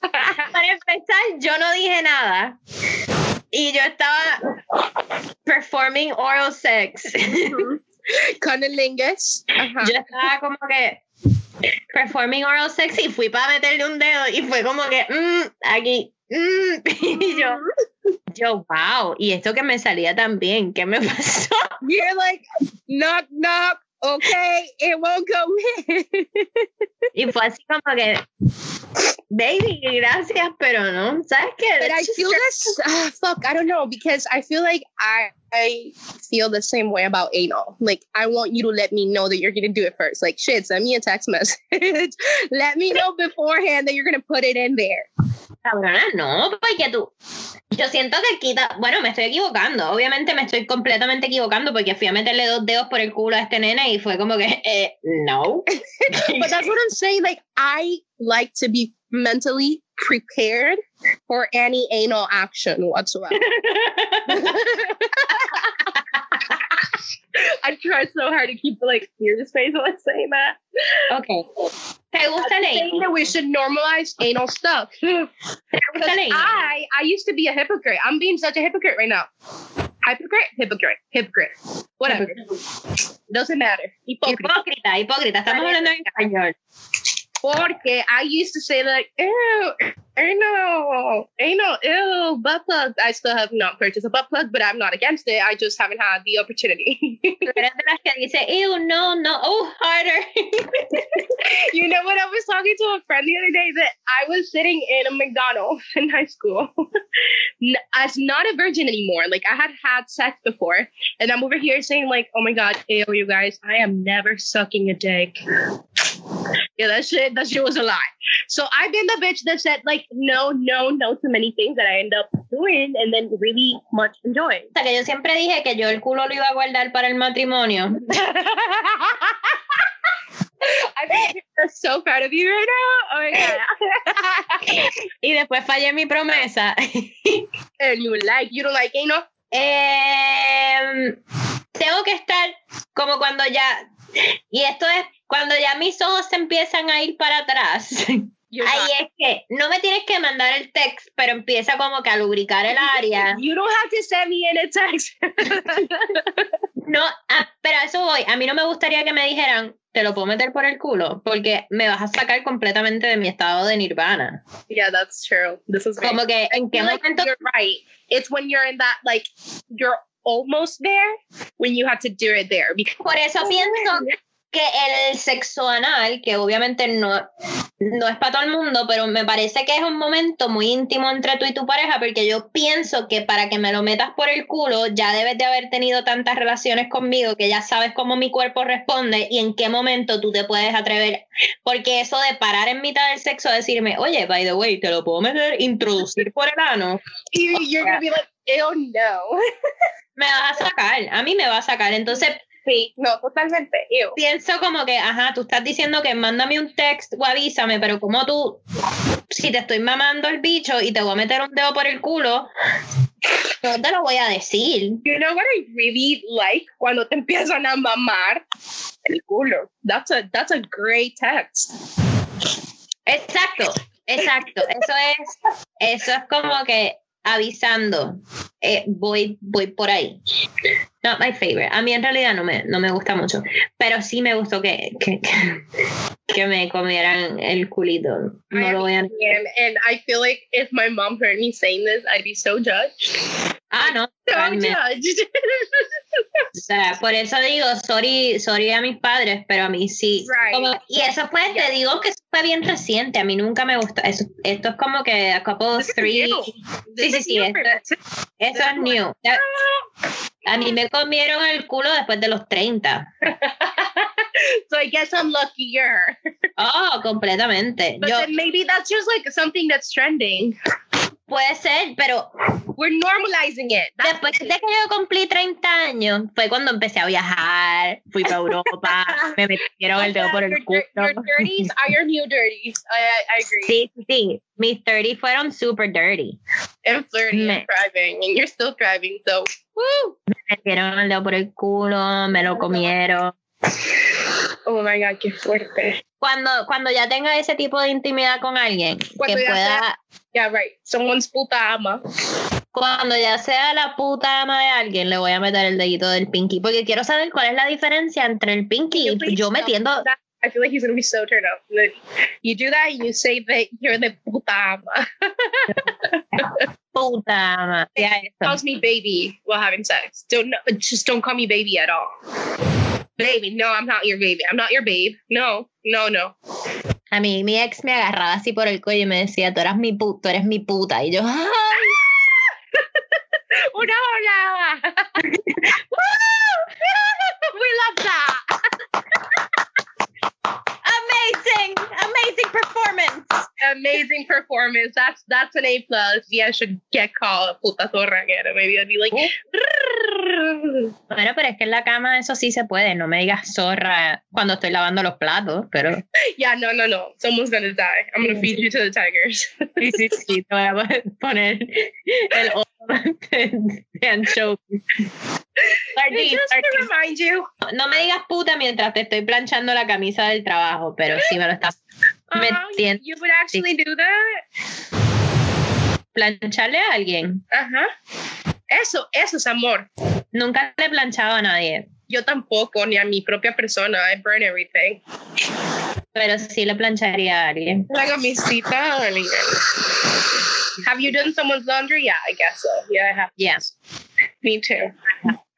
para empezar, yo no dije nada. Y yo estaba performing oral sex. Cunnilingus. Uh-huh. Yo estaba como que performing oral sex y fui para meterle un dedo y fue como que, mm, aquí, mm, y yo, yo, wow, y esto que me salía tan bien, ¿qué me pasó? You're like, knock, knock. Okay, it won't go in. Y fue así como que, baby, gracias, pero no, ¿sabes qué? But I feel this. ah, fuck, I don't know because I feel like I I feel the same way about anal. Like I want you to let me know that you're gonna do it first. Like shit, send me a text message. let me know beforehand that you're gonna put it in there. Cabrona, no, porque tú. Yo siento que quita. Bueno, me estoy equivocando. Obviamente me estoy completamente equivocando porque fui a meterle dos dedos por el culo a este nene y fue como que, eh, no. but that's what I'm saying. Like I like to be mentally prepared for any anal action whatsoever. I try so hard to keep like serious face while saying that. Okay. ¿Te gusta I'm el saying that we should normalize anal stuff. ¿Te gusta Because el? I I used to be a hypocrite. I'm being such a hypocrite right now. Hypocrite, hypocrite, hypocrite. Whatever. Doesn't matter. Hypocrite. Hipócrita, hipócrita. Estamos hablando en español. Porque I used to say like, ew, anal, anal, ew, butt plug. I still have not purchased a butt plug, but I'm not against it. I just haven't had the opportunity. Tú eres de las que dice, ew, no, no, oh, harder. you know what? I was talking to a friend the other day that I was sitting in a McDonald's in high school as not a virgin anymore. Like I had had sex before, and I'm over here saying like, "Oh my god, ew, you guys, I am never sucking a dick." Yeah, that shit, that shit was a lie. So I've been the bitch that said like no, no, no to many things that I end up doing and then really much enjoying. O sea, que yo siempre dije que yo el culo lo iba a guardar para el matrimonio. I so proud of you right now. Oh my god. Y después fallé mi promesa. and you like, you don't like anal? Em, tengo que estar como cuando ya, y esto es cuando ya mis ojos se empiezan a ir para atrás. You're Ahí not. es que no me tienes que mandar el text, pero empieza como que a lubricar el área. You don't have to send me in a text. No, ah, pero a eso voy. A mí no me gustaría que me dijeran, te lo puedo meter por el culo, porque me vas a sacar completamente de mi estado de nirvana. yeah, that's true. This is Como que, ¿en qué like momento? you're right. It's when you're in that like you're almost there when you have to do it there because Por eso pienso que el sexo anal, que obviamente no, no es para todo el mundo, pero me parece que es un momento muy íntimo entre tú y tu pareja, porque yo pienso que para que me lo metas por el culo, ya debes de haber tenido tantas relaciones conmigo que ya sabes cómo mi cuerpo responde y en qué momento tú te puedes atrever. Porque eso de parar en mitad del sexo, decirme, oye, by the way, te lo puedo meter, introducir por el ano, be like, oh no. me vas a sacar, a mí me va a sacar. Entonces, Sí, no, totalmente. Ew. pienso como que, ajá, tú estás diciendo que mándame un text o avísame, pero como tú, si te estoy mamando el bicho y te voy a meter un dedo por el culo, no te lo voy a decir. You know what I really like cuando te empiezan a mamar el culo. That's a that's a great text. Exacto, exacto. Eso es, eso es como que avisando, eh, voy, voy por ahí. Not my favorite. A mí en realidad no me, no me gusta mucho, pero sí me gustó que, que, que, me comieran el culito. No lo voy a... And, and I feel like if my mom heard me saying this, I'd be so judged. Ah, no. O sea, por eso digo, sorry, sorry a mis padres, pero a mí sí. Right. Como- y eso fue, te digo que eso fue bien reciente, a mí nunca me gustó. Eso, esto es como que a couple is three. Sí, sí, sí, esto, es new. A mí me comieron el culo después de los 30. so I guess I'm luckier. Oh, completamente. But Yo, then maybe that's just like something that's trending. Puede ser, pero We're normalizing it. That's después de que yo cumplí 30 años, fue cuando empecé a viajar, fui para Europa, me metieron el dedo por el culo. your, your dirties are your new dirties. I, I, agree. Sí, sí. Mis 30 fueron super dirty. And flirty Me- and thriving, and you're still thriving. So, woo! Me metieron el dedo por el culo, me lo comieron. Oh my god, qué fuerte. Cuando, cuando ya tenga ese tipo de intimidad con alguien, Cuando que ya pueda, Yeah, right. Someone's puta ama. cuando ya sea la puta ama de alguien, le voy a meter el dedito del pinky, porque quiero saber cuál es la diferencia entre el pinky y yo metiendo that. I feel like he's gonna be so turned up. Like, You do that, you say that you're the puta ama. puta ama. Eso. Calls me baby while having sex. Don't just don't call me baby at all. baby, no, I'm not your baby. I'm not your babe. No, no, no. A mí mi ex me agarraba así por el cuello y me decía, tú eres mi puta, tú eres mi puta. Y yo, ¡ay! Una hola. performance. Amazing performance. That's that's an A plus. Yeah, I should get called puta zorra again. Maybe I'd be like, Bueno, pero es que en la cama eso sí se puede. No me digas zorra cuando estoy lavando los platos, pero. yeah, no, no, no. Someone's gonna die. I'm gonna feed you to the tigers. Sí, sí, sí. Te voy a poner el de anchovy. Sardine, Just to remind you. No me digas puta mientras te estoy planchando la camisa del trabajo, pero sí me lo estás. Me Oh, entiendo. you would actually do that? Plancharle a alguien. Ajá. Eso, eso es amor. Nunca le he planchado a nadie, Yo tampoco, ni a mi propia persona. I burn everything. pero sí le plancharía a alguien. A. Have you done someone's laundry? Yeah, I guess so. Yeah, I have. Yes, Me too.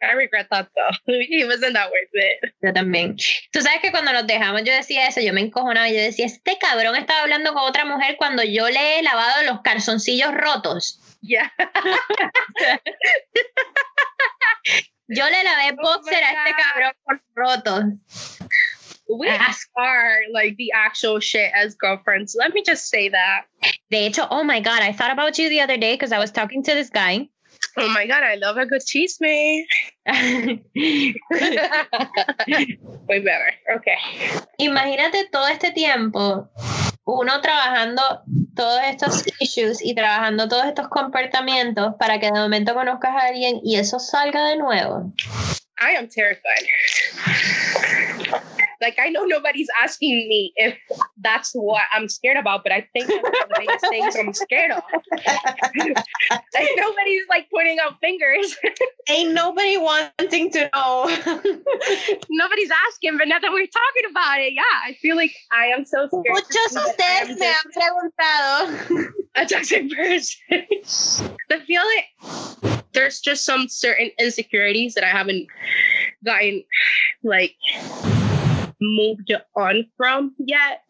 I regret that though. It wasn't that worth it. yo también. Tú sabes que cuando nos dejamos yo decía eso, yo me encojonaba y yo decía, este cabrón estaba hablando con otra mujer cuando yo le he lavado los calzoncillos rotos. Yeah. Yo le lavé Oh boxer a este cabrón con rotos. We Ask- are like the actual shit as girlfriends. Let me just say that. De hecho, oh my God, I thought about you the other day because I was talking to this guy. Oh my god, I love a good cheese man. Way better. Okay. Imagínate todo este tiempo, uno trabajando todos estos issues y trabajando todos estos comportamientos para que de momento conozcas a alguien y eso salga de nuevo. I am terrified. Like I know nobody's asking me if that's what I'm scared about, but I think that's one of the biggest things I'm scared of. like nobody's like pointing out fingers. Ain't nobody wanting to know. nobody's asking, but now that we're talking about it, yeah, I feel like I am so scared. Muchos see that I am ustedes me han preguntado. a toxic person. I feel like there's just some certain insecurities that I haven't gotten like moved on from yet.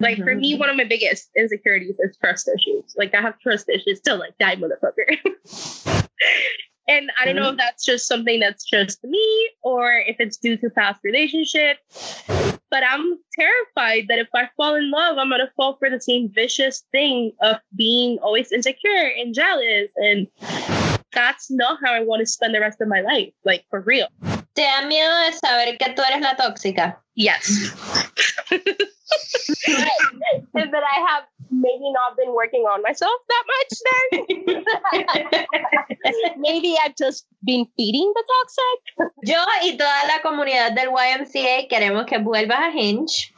Like for me, mm-hmm. one of my biggest insecurities is trust issues. Like I have trust issues till like die, motherfucker. and I don't know if that's just something that's just me or if it's due to past relationships. But I'm terrified that if I fall in love, I'm gonna fall for the same vicious thing of being always insecure and jealous. And that's not how I want to spend the rest of my life. Like for real. ¿Te da miedo de saber que tú eres la tóxica? Yes. and that I have maybe not been working on myself that much then. maybe I've just been feeding the toxic. Yo y toda la comunidad del YMCA queremos que vuelvas a Hinge.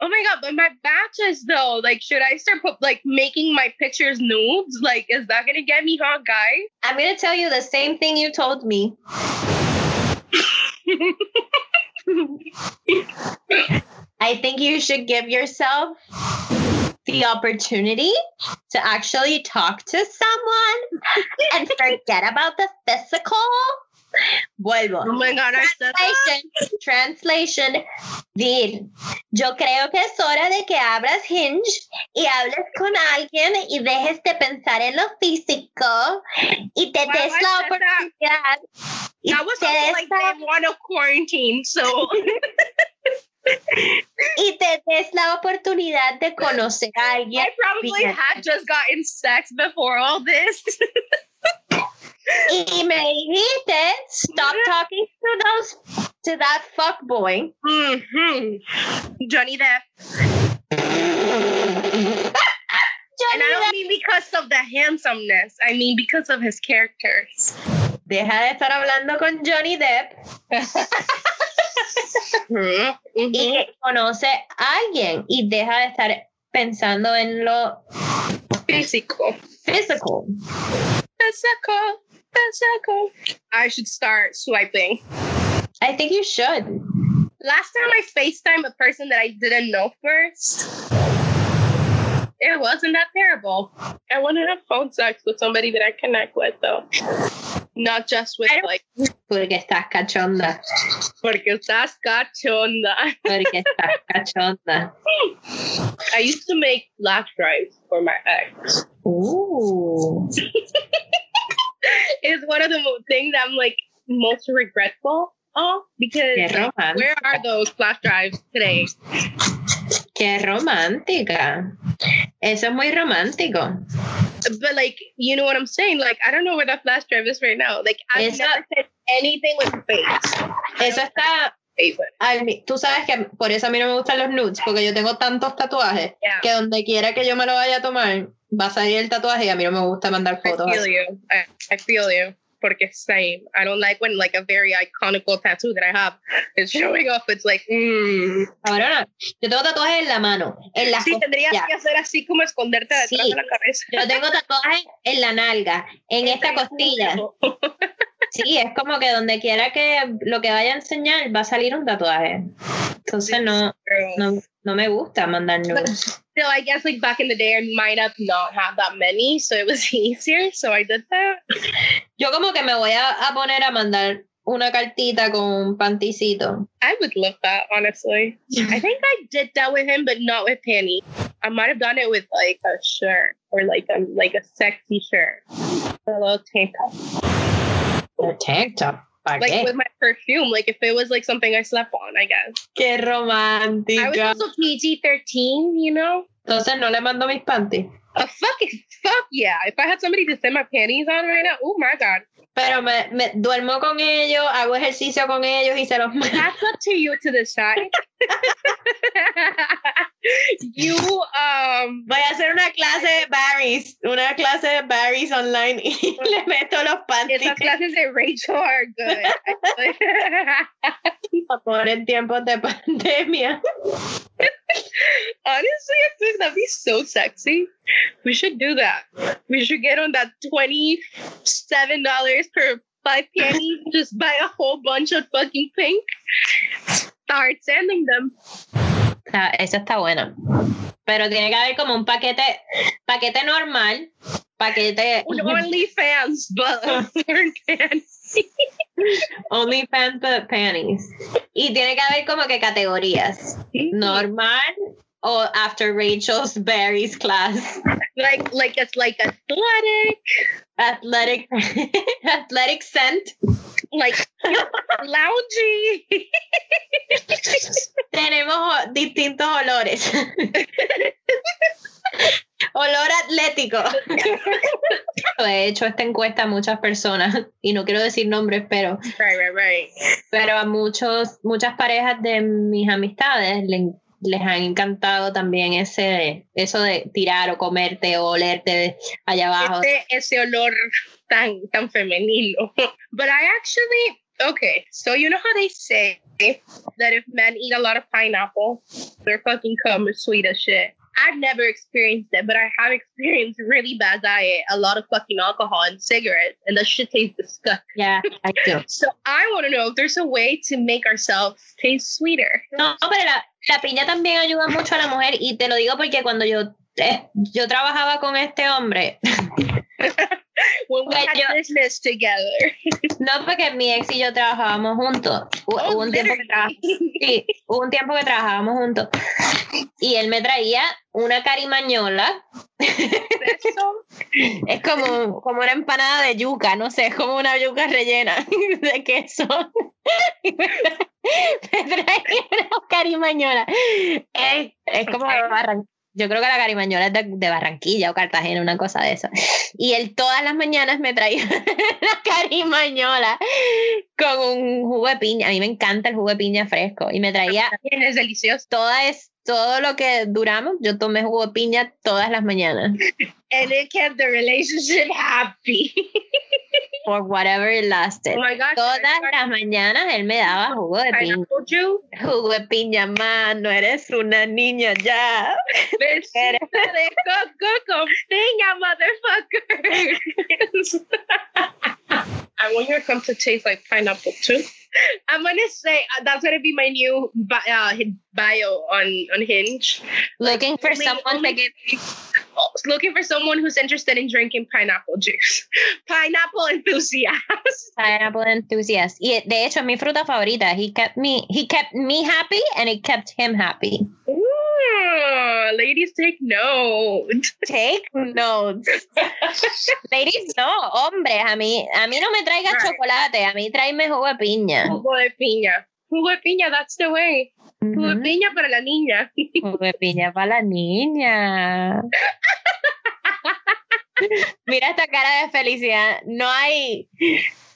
Oh my god, but my batches though, like should I start put, like making my pictures nudes? Like is that gonna get me hot guys? I'm going to tell you the same thing you told me. I think you should give yourself the opportunity to actually talk to someone and forget about the physical. Vuelvo. Oh my god, that. Translation, translation. Dir, yo creo que es hora de que abras Hinge y hables con alguien y dejes de pensar en lo físico y te des la that. oportunidad. y That was te des like la- day one of quarantine, so y te des la oportunidad de conocer a alguien. I probably had just gotten sex before all this. Dijiste, stop talking to those, to that fuck boy. hmm Johnny Depp. And I don't mean because of the handsomeness. I mean because of his characters. Deja de estar hablando con Johnny Depp Mhm. y que conoce a alguien y deja de estar pensando en lo Physical. physical. Physical. I should start swiping. I think you should. Last time I FaceTime a person that I didn't know first, it wasn't that terrible. I want to have phone sex with somebody that I connect with, though. not just with like Porque estás cachonda. porque estás cachonda. Porque estás cachonda. I used to make flash drives for my ex. Uh. It's one of the things I'm like most regretful of because where are those flash drives today? Qué romántica. Eso es muy romántico. But like, you know what I'm saying? Like, I don't know where that flash drive is right now. Like, I've It's never said anything with face. Eso está. Mi- Tú sabes que por eso a mí no me gustan los nudes, porque yo tengo tantos tatuajes Yeah. que donde quiera que yo me lo vaya a tomar, va a salir el tatuaje y a mí no me gusta mandar I fotos. feel así. you. I, I feel you. Porque same. I don't like when like a very iconical tattoo that I have is showing off. It's like, mm. Cabrona, yo tengo tatuajes en la mano, en las Sí, tendrías que hacer así como esconderte detrás Sí. de la cabeza. Yo tengo tatuajes en la nalga, en esta costilla. Sí, es como que donde quiera que lo que vaya a enseñar va a salir un tatuaje. Entonces no, no, no me gusta mandar nudes. Still, I guess like back in the day, I might have not had that many, so it was easier. So I did that. Yo como que me voy a, a poner a mandar una cartita con un panticito. I would love that, honestly. I think I did that with him, but not with Penny. I might have done it with like a shirt or like a like a sexy shirt, a little tank top, El tank top. ¿Para like qué? with my perfume. Like if it was like something I slept on, I guess. Qué I was also PG thirteen, you know. Entonces no le mando mis panties. A fucking fuck yeah! If I had somebody to send my panties on right now, oh my god, Pero me, me duermo con ellos, hago ejercicio con ellos y se los. That's up to you to decide. you, um, Voy a hacer una clase de Barry's, una clase de Barry's online y le meto los panties. Esas clases de Rachel are good. Por en tiempos de pandemia. Honestly, I think that'd be so sexy. We should do that. We should get on that $27 for by penny, just buy a whole bunch of fucking pink. Start sending them. Ah, esa está buena. Pero tiene que haber como un paquete, paquete normal, paquete. OnlyFans, but OnlyFans, but panties. Y tiene que haber como que categorías. Normal, o after Rachel's Barry's class. like like it's like athletic, Athletic, athletic scent. like loungy. Tenemos distintos olores. Olor atlético. He hecho esta encuesta a muchas personas y no quiero decir nombres, pero, right, right, right. pero a muchos, muchas parejas de mis amistades le- les han encantado también ese, eso de tirar o comerte o olerte allá abajo. ese, ese olor tan, tan femenino. But I actually, okay, so you know how they say that if men eat a lot of pineapple, their fucking cum is sweet as shit. I've never experienced it, but I have experienced really bad diet, a lot of fucking alcohol and cigarettes, and that shit tastes disgusting. Yeah, I do. So I want to know if there's a way to make ourselves taste sweeter. No, pero la, la piña también ayuda mucho a la mujer y te lo digo porque cuando yo, eh, yo trabajaba con este hombre, When we had yo- business together. no porque mi ex y yo trabajábamos juntos, Hu- hubo un tiempo que sí, hubo un tiempo que trabajábamos juntos. Y él me traía una carimañola, es como, como una empanada de yuca, no sé, es como una yuca rellena de queso. Me, traía una carimañola. Es, es como Barran- Yo creo que la carimañola es de, de Barranquilla o Cartagena, una cosa de eso. Y él todas las mañanas me traía una carimañola con un jugo de piña. A mí me encanta el jugo de piña fresco. Y me traía También es delicioso. toda es, todo lo que duramos. Yo tomé jugo de piña todas las mañanas. And it kept the relationship happy. For whatever it lasted. Oh my gosh. Todas las mañanas él me daba jugo de piña. Jugo de piña, man, no eres una niña ya. Besito de coco con piña, motherfucker. I want your cum to taste like pineapple too. I'm gonna say uh, that's gonna be my new bi- uh, bio on on Hinge. Looking for Only- someone only- to get Looking for someone who's interested in drinking pineapple juice. Pineapple enthusiast. pineapple enthusiast. Y de hecho, mi fruta favorita. He kept me, he kept me happy and it kept him happy. Ooh, ladies, take note. Take notes. Ladies, no, hombres, a mí, a mí no me traiga Right. chocolate, a mí tráeme jugo de piña. Jugo de piña. Jugo de piña, that's the way. Jugo de piña para la niña. Jugo de piña para la niña. Mira esta cara de felicidad. No hay,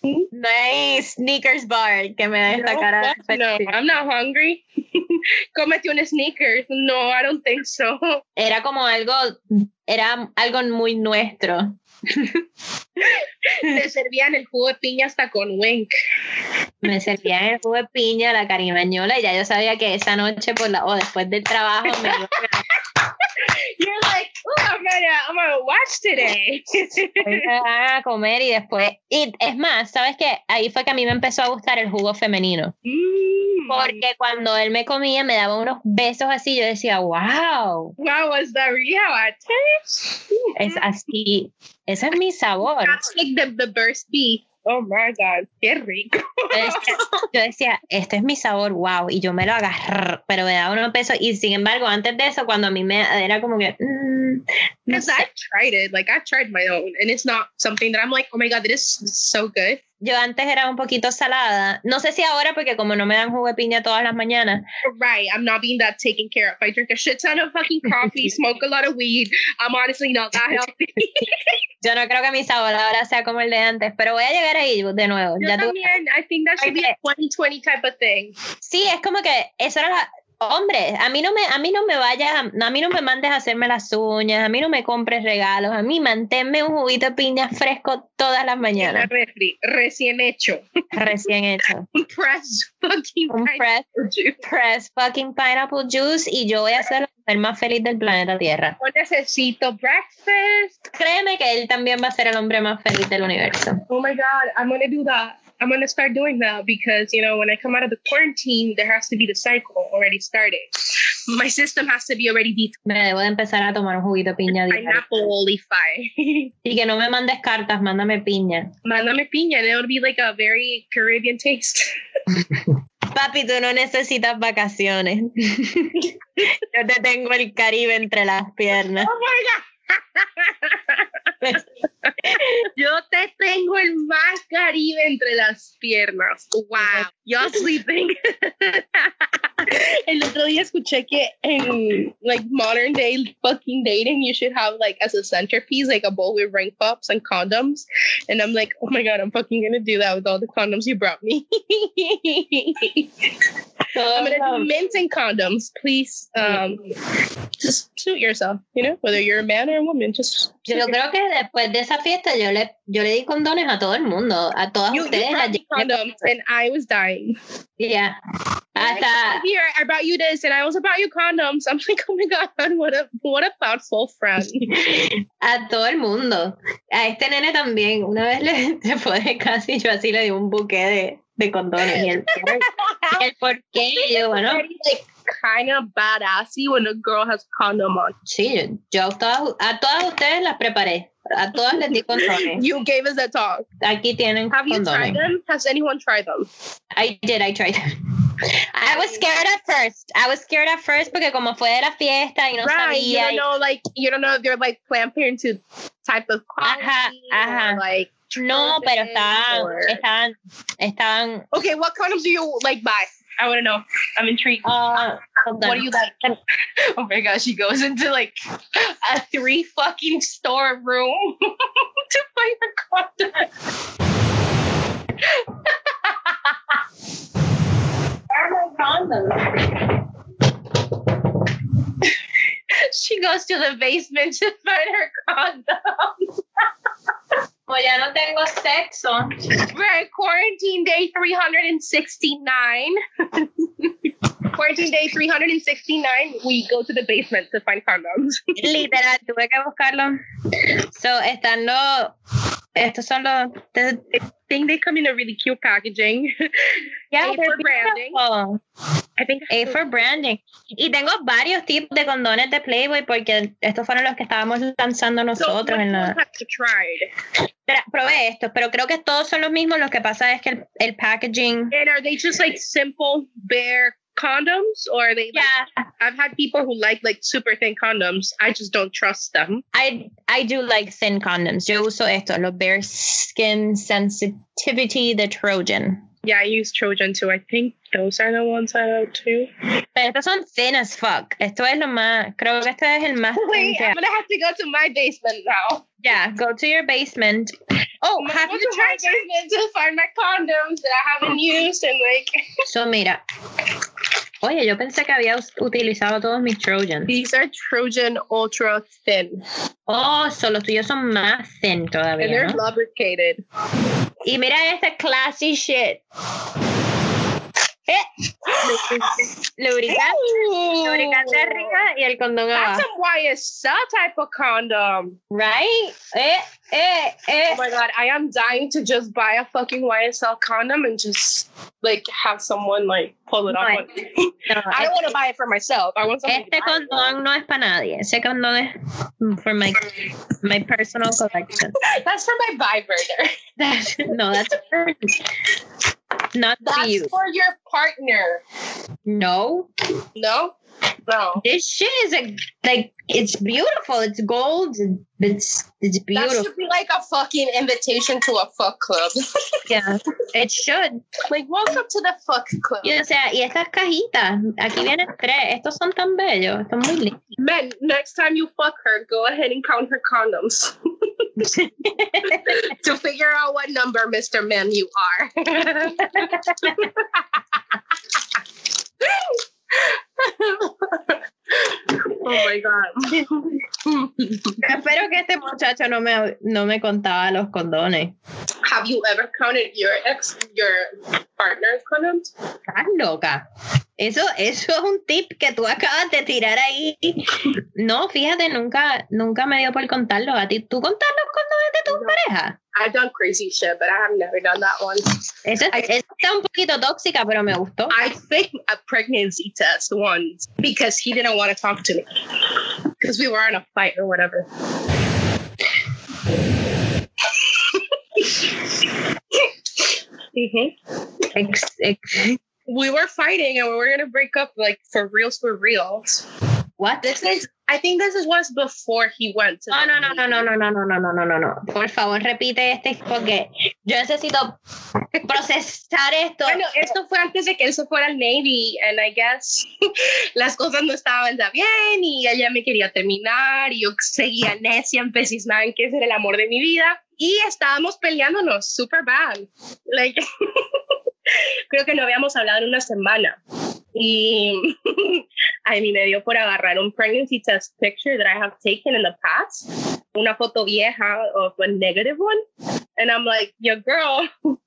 no hay sneakers bar que me dé esta No, cara no. I'm not hungry. Cómete un sneakers. No, I don't think so. Era como algo, era algo muy nuestro. Te servían el jugo de piña hasta con wink. Me servían el jugo de piña, la carimañola, y ya yo sabía que esa noche por la, o después del trabajo me iban a- You're like, oh, I'm gonna, I'm gonna watch today. iban a comer y después. Y es más, ¿sabes qué? Ahí fue que a mí me empezó a gustar el jugo femenino. Mm. Porque cuando él me comía, me daba unos besos así, yo decía, wow, Wow, was that taste? es así, ese es mi sabor. That's like the, the burst beef. Oh my god, qué rico. Yo decía, yo decía, este es mi sabor, wow, y yo me lo agarré, pero me daba unos besos. Y sin embargo, antes de eso, cuando a mí me era como que, mm, no Because sé. I've tried it. Like I've tried my own, and it's not something that I'm like, oh my god, this is so good. Yo antes era un poquito salada. No sé si ahora, porque como no me dan jugo de piña todas las mañanas, Right, I'm not being that taken care of. I drink a shit ton of fucking coffee, smoke a lot of weed. I'm honestly not that healthy. yo no creo que mi sabor ahora sea como el de antes, pero voy a llegar ahí de nuevo. Yo Ya tú- también, I think that should be a 2020 type of thing. Sí, es como que eso era la... Hombre, a mí no me, a mí no me vayas, a, mí no me mandes a hacerme las uñas, a mí no me compres regalos, a mí manténme un juguito de piña fresco todas las mañanas, refri, recién hecho. recién hecho. Un press fucking Un press, pineapple juice. press fucking pineapple juice y yo voy a ser la mujer más feliz del planeta Tierra. Yo necesito breakfast. Créeme que él también va a ser el hombre más feliz del universo. Oh my god, I'm gonna do that. I'm gonna start doing that because you know when I come out of the quarantine, there has to be the cycle already started. My system has to be already detoxed. Me debo de empezar a tomar un juguito piña. Pineapple Y que no me mandes cartas, mándame piña. Mándame piña, and it'll be like a very Caribbean taste. Papi, tú no necesitas vacaciones. Yo te tengo el Caribe entre las piernas. Oh my god. Yo te tengo el más Caribe entre las piernas. Wow. Y'all sleeping. El otro día escuché que en like modern day fucking dating, you should have like as a centerpiece like a bowl with ring pops and condoms. And I'm like, oh my god, I'm fucking gonna do that with all the condoms you brought me. I'm gonna do mint and condoms. Please, um, just suit yourself. You know, whether you're a man or a woman, just. Yo creo que después de esa fiesta yo le, yo le di condones a todo el mundo, a todas You, you ustedes. brought las me condoms, and I was dying. Yeah. Hasta Here, I brought you this, and I was about you condoms. I'm like, oh my god, what a what a thoughtful friend. a todo el mundo. A este nene también. Una vez le, se fue de casa y yo así le di un buque de, de condones. Y él, el por qué. Y yo, bueno, like kind of badassy when a girl has condom on. sí, yo, a, todas, a todas ustedes las preparé. A todas les di condones. You gave us that talk. Aquí tienen Have you tried them? Has anyone tried them? I did, I tried. I was scared at first. I was scared at first porque como fue de la fiesta y no right. You don't know, like you don't know if they're like Planned Parenthood type of quality Ajá, ajá. or like. no, pero estaban, or- estaban, estaban, Okay, what condoms do you like buy? I want to know. I'm intrigued. on. What do you like? Oh my gosh, she goes into like a three fucking store room to find her condom. She goes to the basement to find her condom. Ya no tengo sexo. Quarantine day 369. quarantine day 369. We go to the basement to find condoms. Literal, tuve que buscarlo. So, estando estos son los. I think they come in a really cute packaging. Yeah, A for branding. I think A for branding. Y tengo varios tipos de condones de Playboy porque estos fueron los que estábamos lanzando so nosotros which en la. Tra- Probé estos, pero creo que todos son los mismos. Lo que pasa es que el, el packaging. And are they just like simple bare condoms or are they like, Yeah, I've had people who like like super thin condoms. I just don't trust them. I, I do like thin condoms. Yo uso estos, los Bare Skin Sensitivity the Trojan. Yeah, I use Trojan too. I think those are the ones I have too. Pero estos son thin as fuck. Esto es lo más. Creo que este es el más. Wait, I'm gonna have to go to my basement now. Yeah, go to your basement. Oh, have go you to my tried? basement to find my condoms that I haven't used and like So, mira. Oye, yo pensé que había utilizado todos mis Trojans. these are Trojan ultra thin. Oh, so los tuyos son más thin And they're todavía, ¿no? lubricated. Y mira este classy shit. Eh, lubricante, lubricante arriba y el condón That's abajo. some YSL type of condom. Right? Eh, eh, eh. Oh my god, I am dying to just buy a fucking YSL condom and just like have someone like pull it off. No, I don't want to buy it for myself. I want somebody Este to buy it. condón no es para nadie. Ese condón es for my, my personal collection. That's for my vibrator. That's, no, that's for, not for That's you. for your partner. No, No? No. this shit is a, like it's beautiful. It's gold. It's it's beautiful. That should be like a fucking invitation to a fuck club. Yeah, it should. like, welcome to the fuck club. Y, o sea, y estas cajitas, aquí vienen tres. Estos son tan bellos, están muy lindos. Men, next time you fuck her, go ahead and count her condoms to figure out what number Mr. Men you are. oh my god. Espero que este muchacho no me, no me contaba los condones. Have you ever counted your ex your partner's condoms? Estás loca. Eso, eso es un tip que tú acabas de tirar ahí. No, fíjate, nunca, nunca me dio por contarlo. ¿A ti tú contas los condones de tu No. pareja? I've done crazy shit, but I have never done that one. Esa está un poquito tóxica, pero me gustó. I faked a pregnancy test once because he didn't want to talk to me because we were in a fight or whatever. Mhm. Ex- ex- We were fighting and we were gonna break up like for reals for reals. What? This is I think this is was before he went to No, the no, no, no, no, no, no, no, no, no, no, no. Por favor, repite este porque yo necesito procesar esto. Bueno, esto fue antes de que él se fuera al Navy, and I guess las cosas no estaban tan bien y ella me quería terminar y yo seguía necia, empecisnada en que ese era el amor de mi vida y estábamos peleándonos super bad. Like, creo que no habíamos hablado en una semana y a mí me dio por agarrar un pregnancy test picture that I have taken in the past, una foto vieja of a negative one, and I'm like, your girl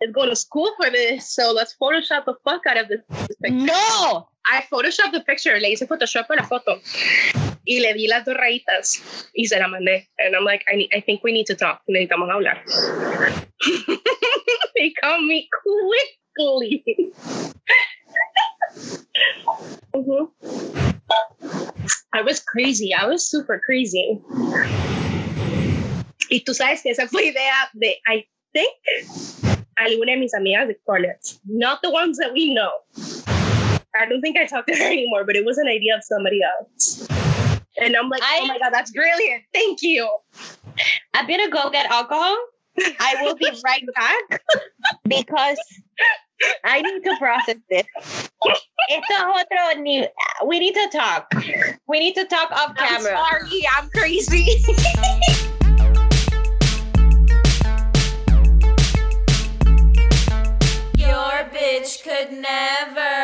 is going to school for this, so let's Photoshop the fuck out of this, this picture. No. I photoshopped the picture, le hice Photoshop a la foto y le di las dos rayitas y se la mandé. And I'm like, I, need, I think we need to talk. Necesitamos hablar. they called me quickly. Mhm. I was crazy. I was super crazy. Y tú sabes que esa fue idea de, I think, alguna de mis amigas de college. Not the ones that we know. I don't think I talk to her anymore, but it was an idea of somebody else. And I'm like, I- oh my God, that's brilliant. Thank you. I better go get alcohol. I will be right back because I need to process this. It's a otro nivel. We need to talk. We need to talk off I'm camera. Sorry, I'm crazy. Your bitch could never.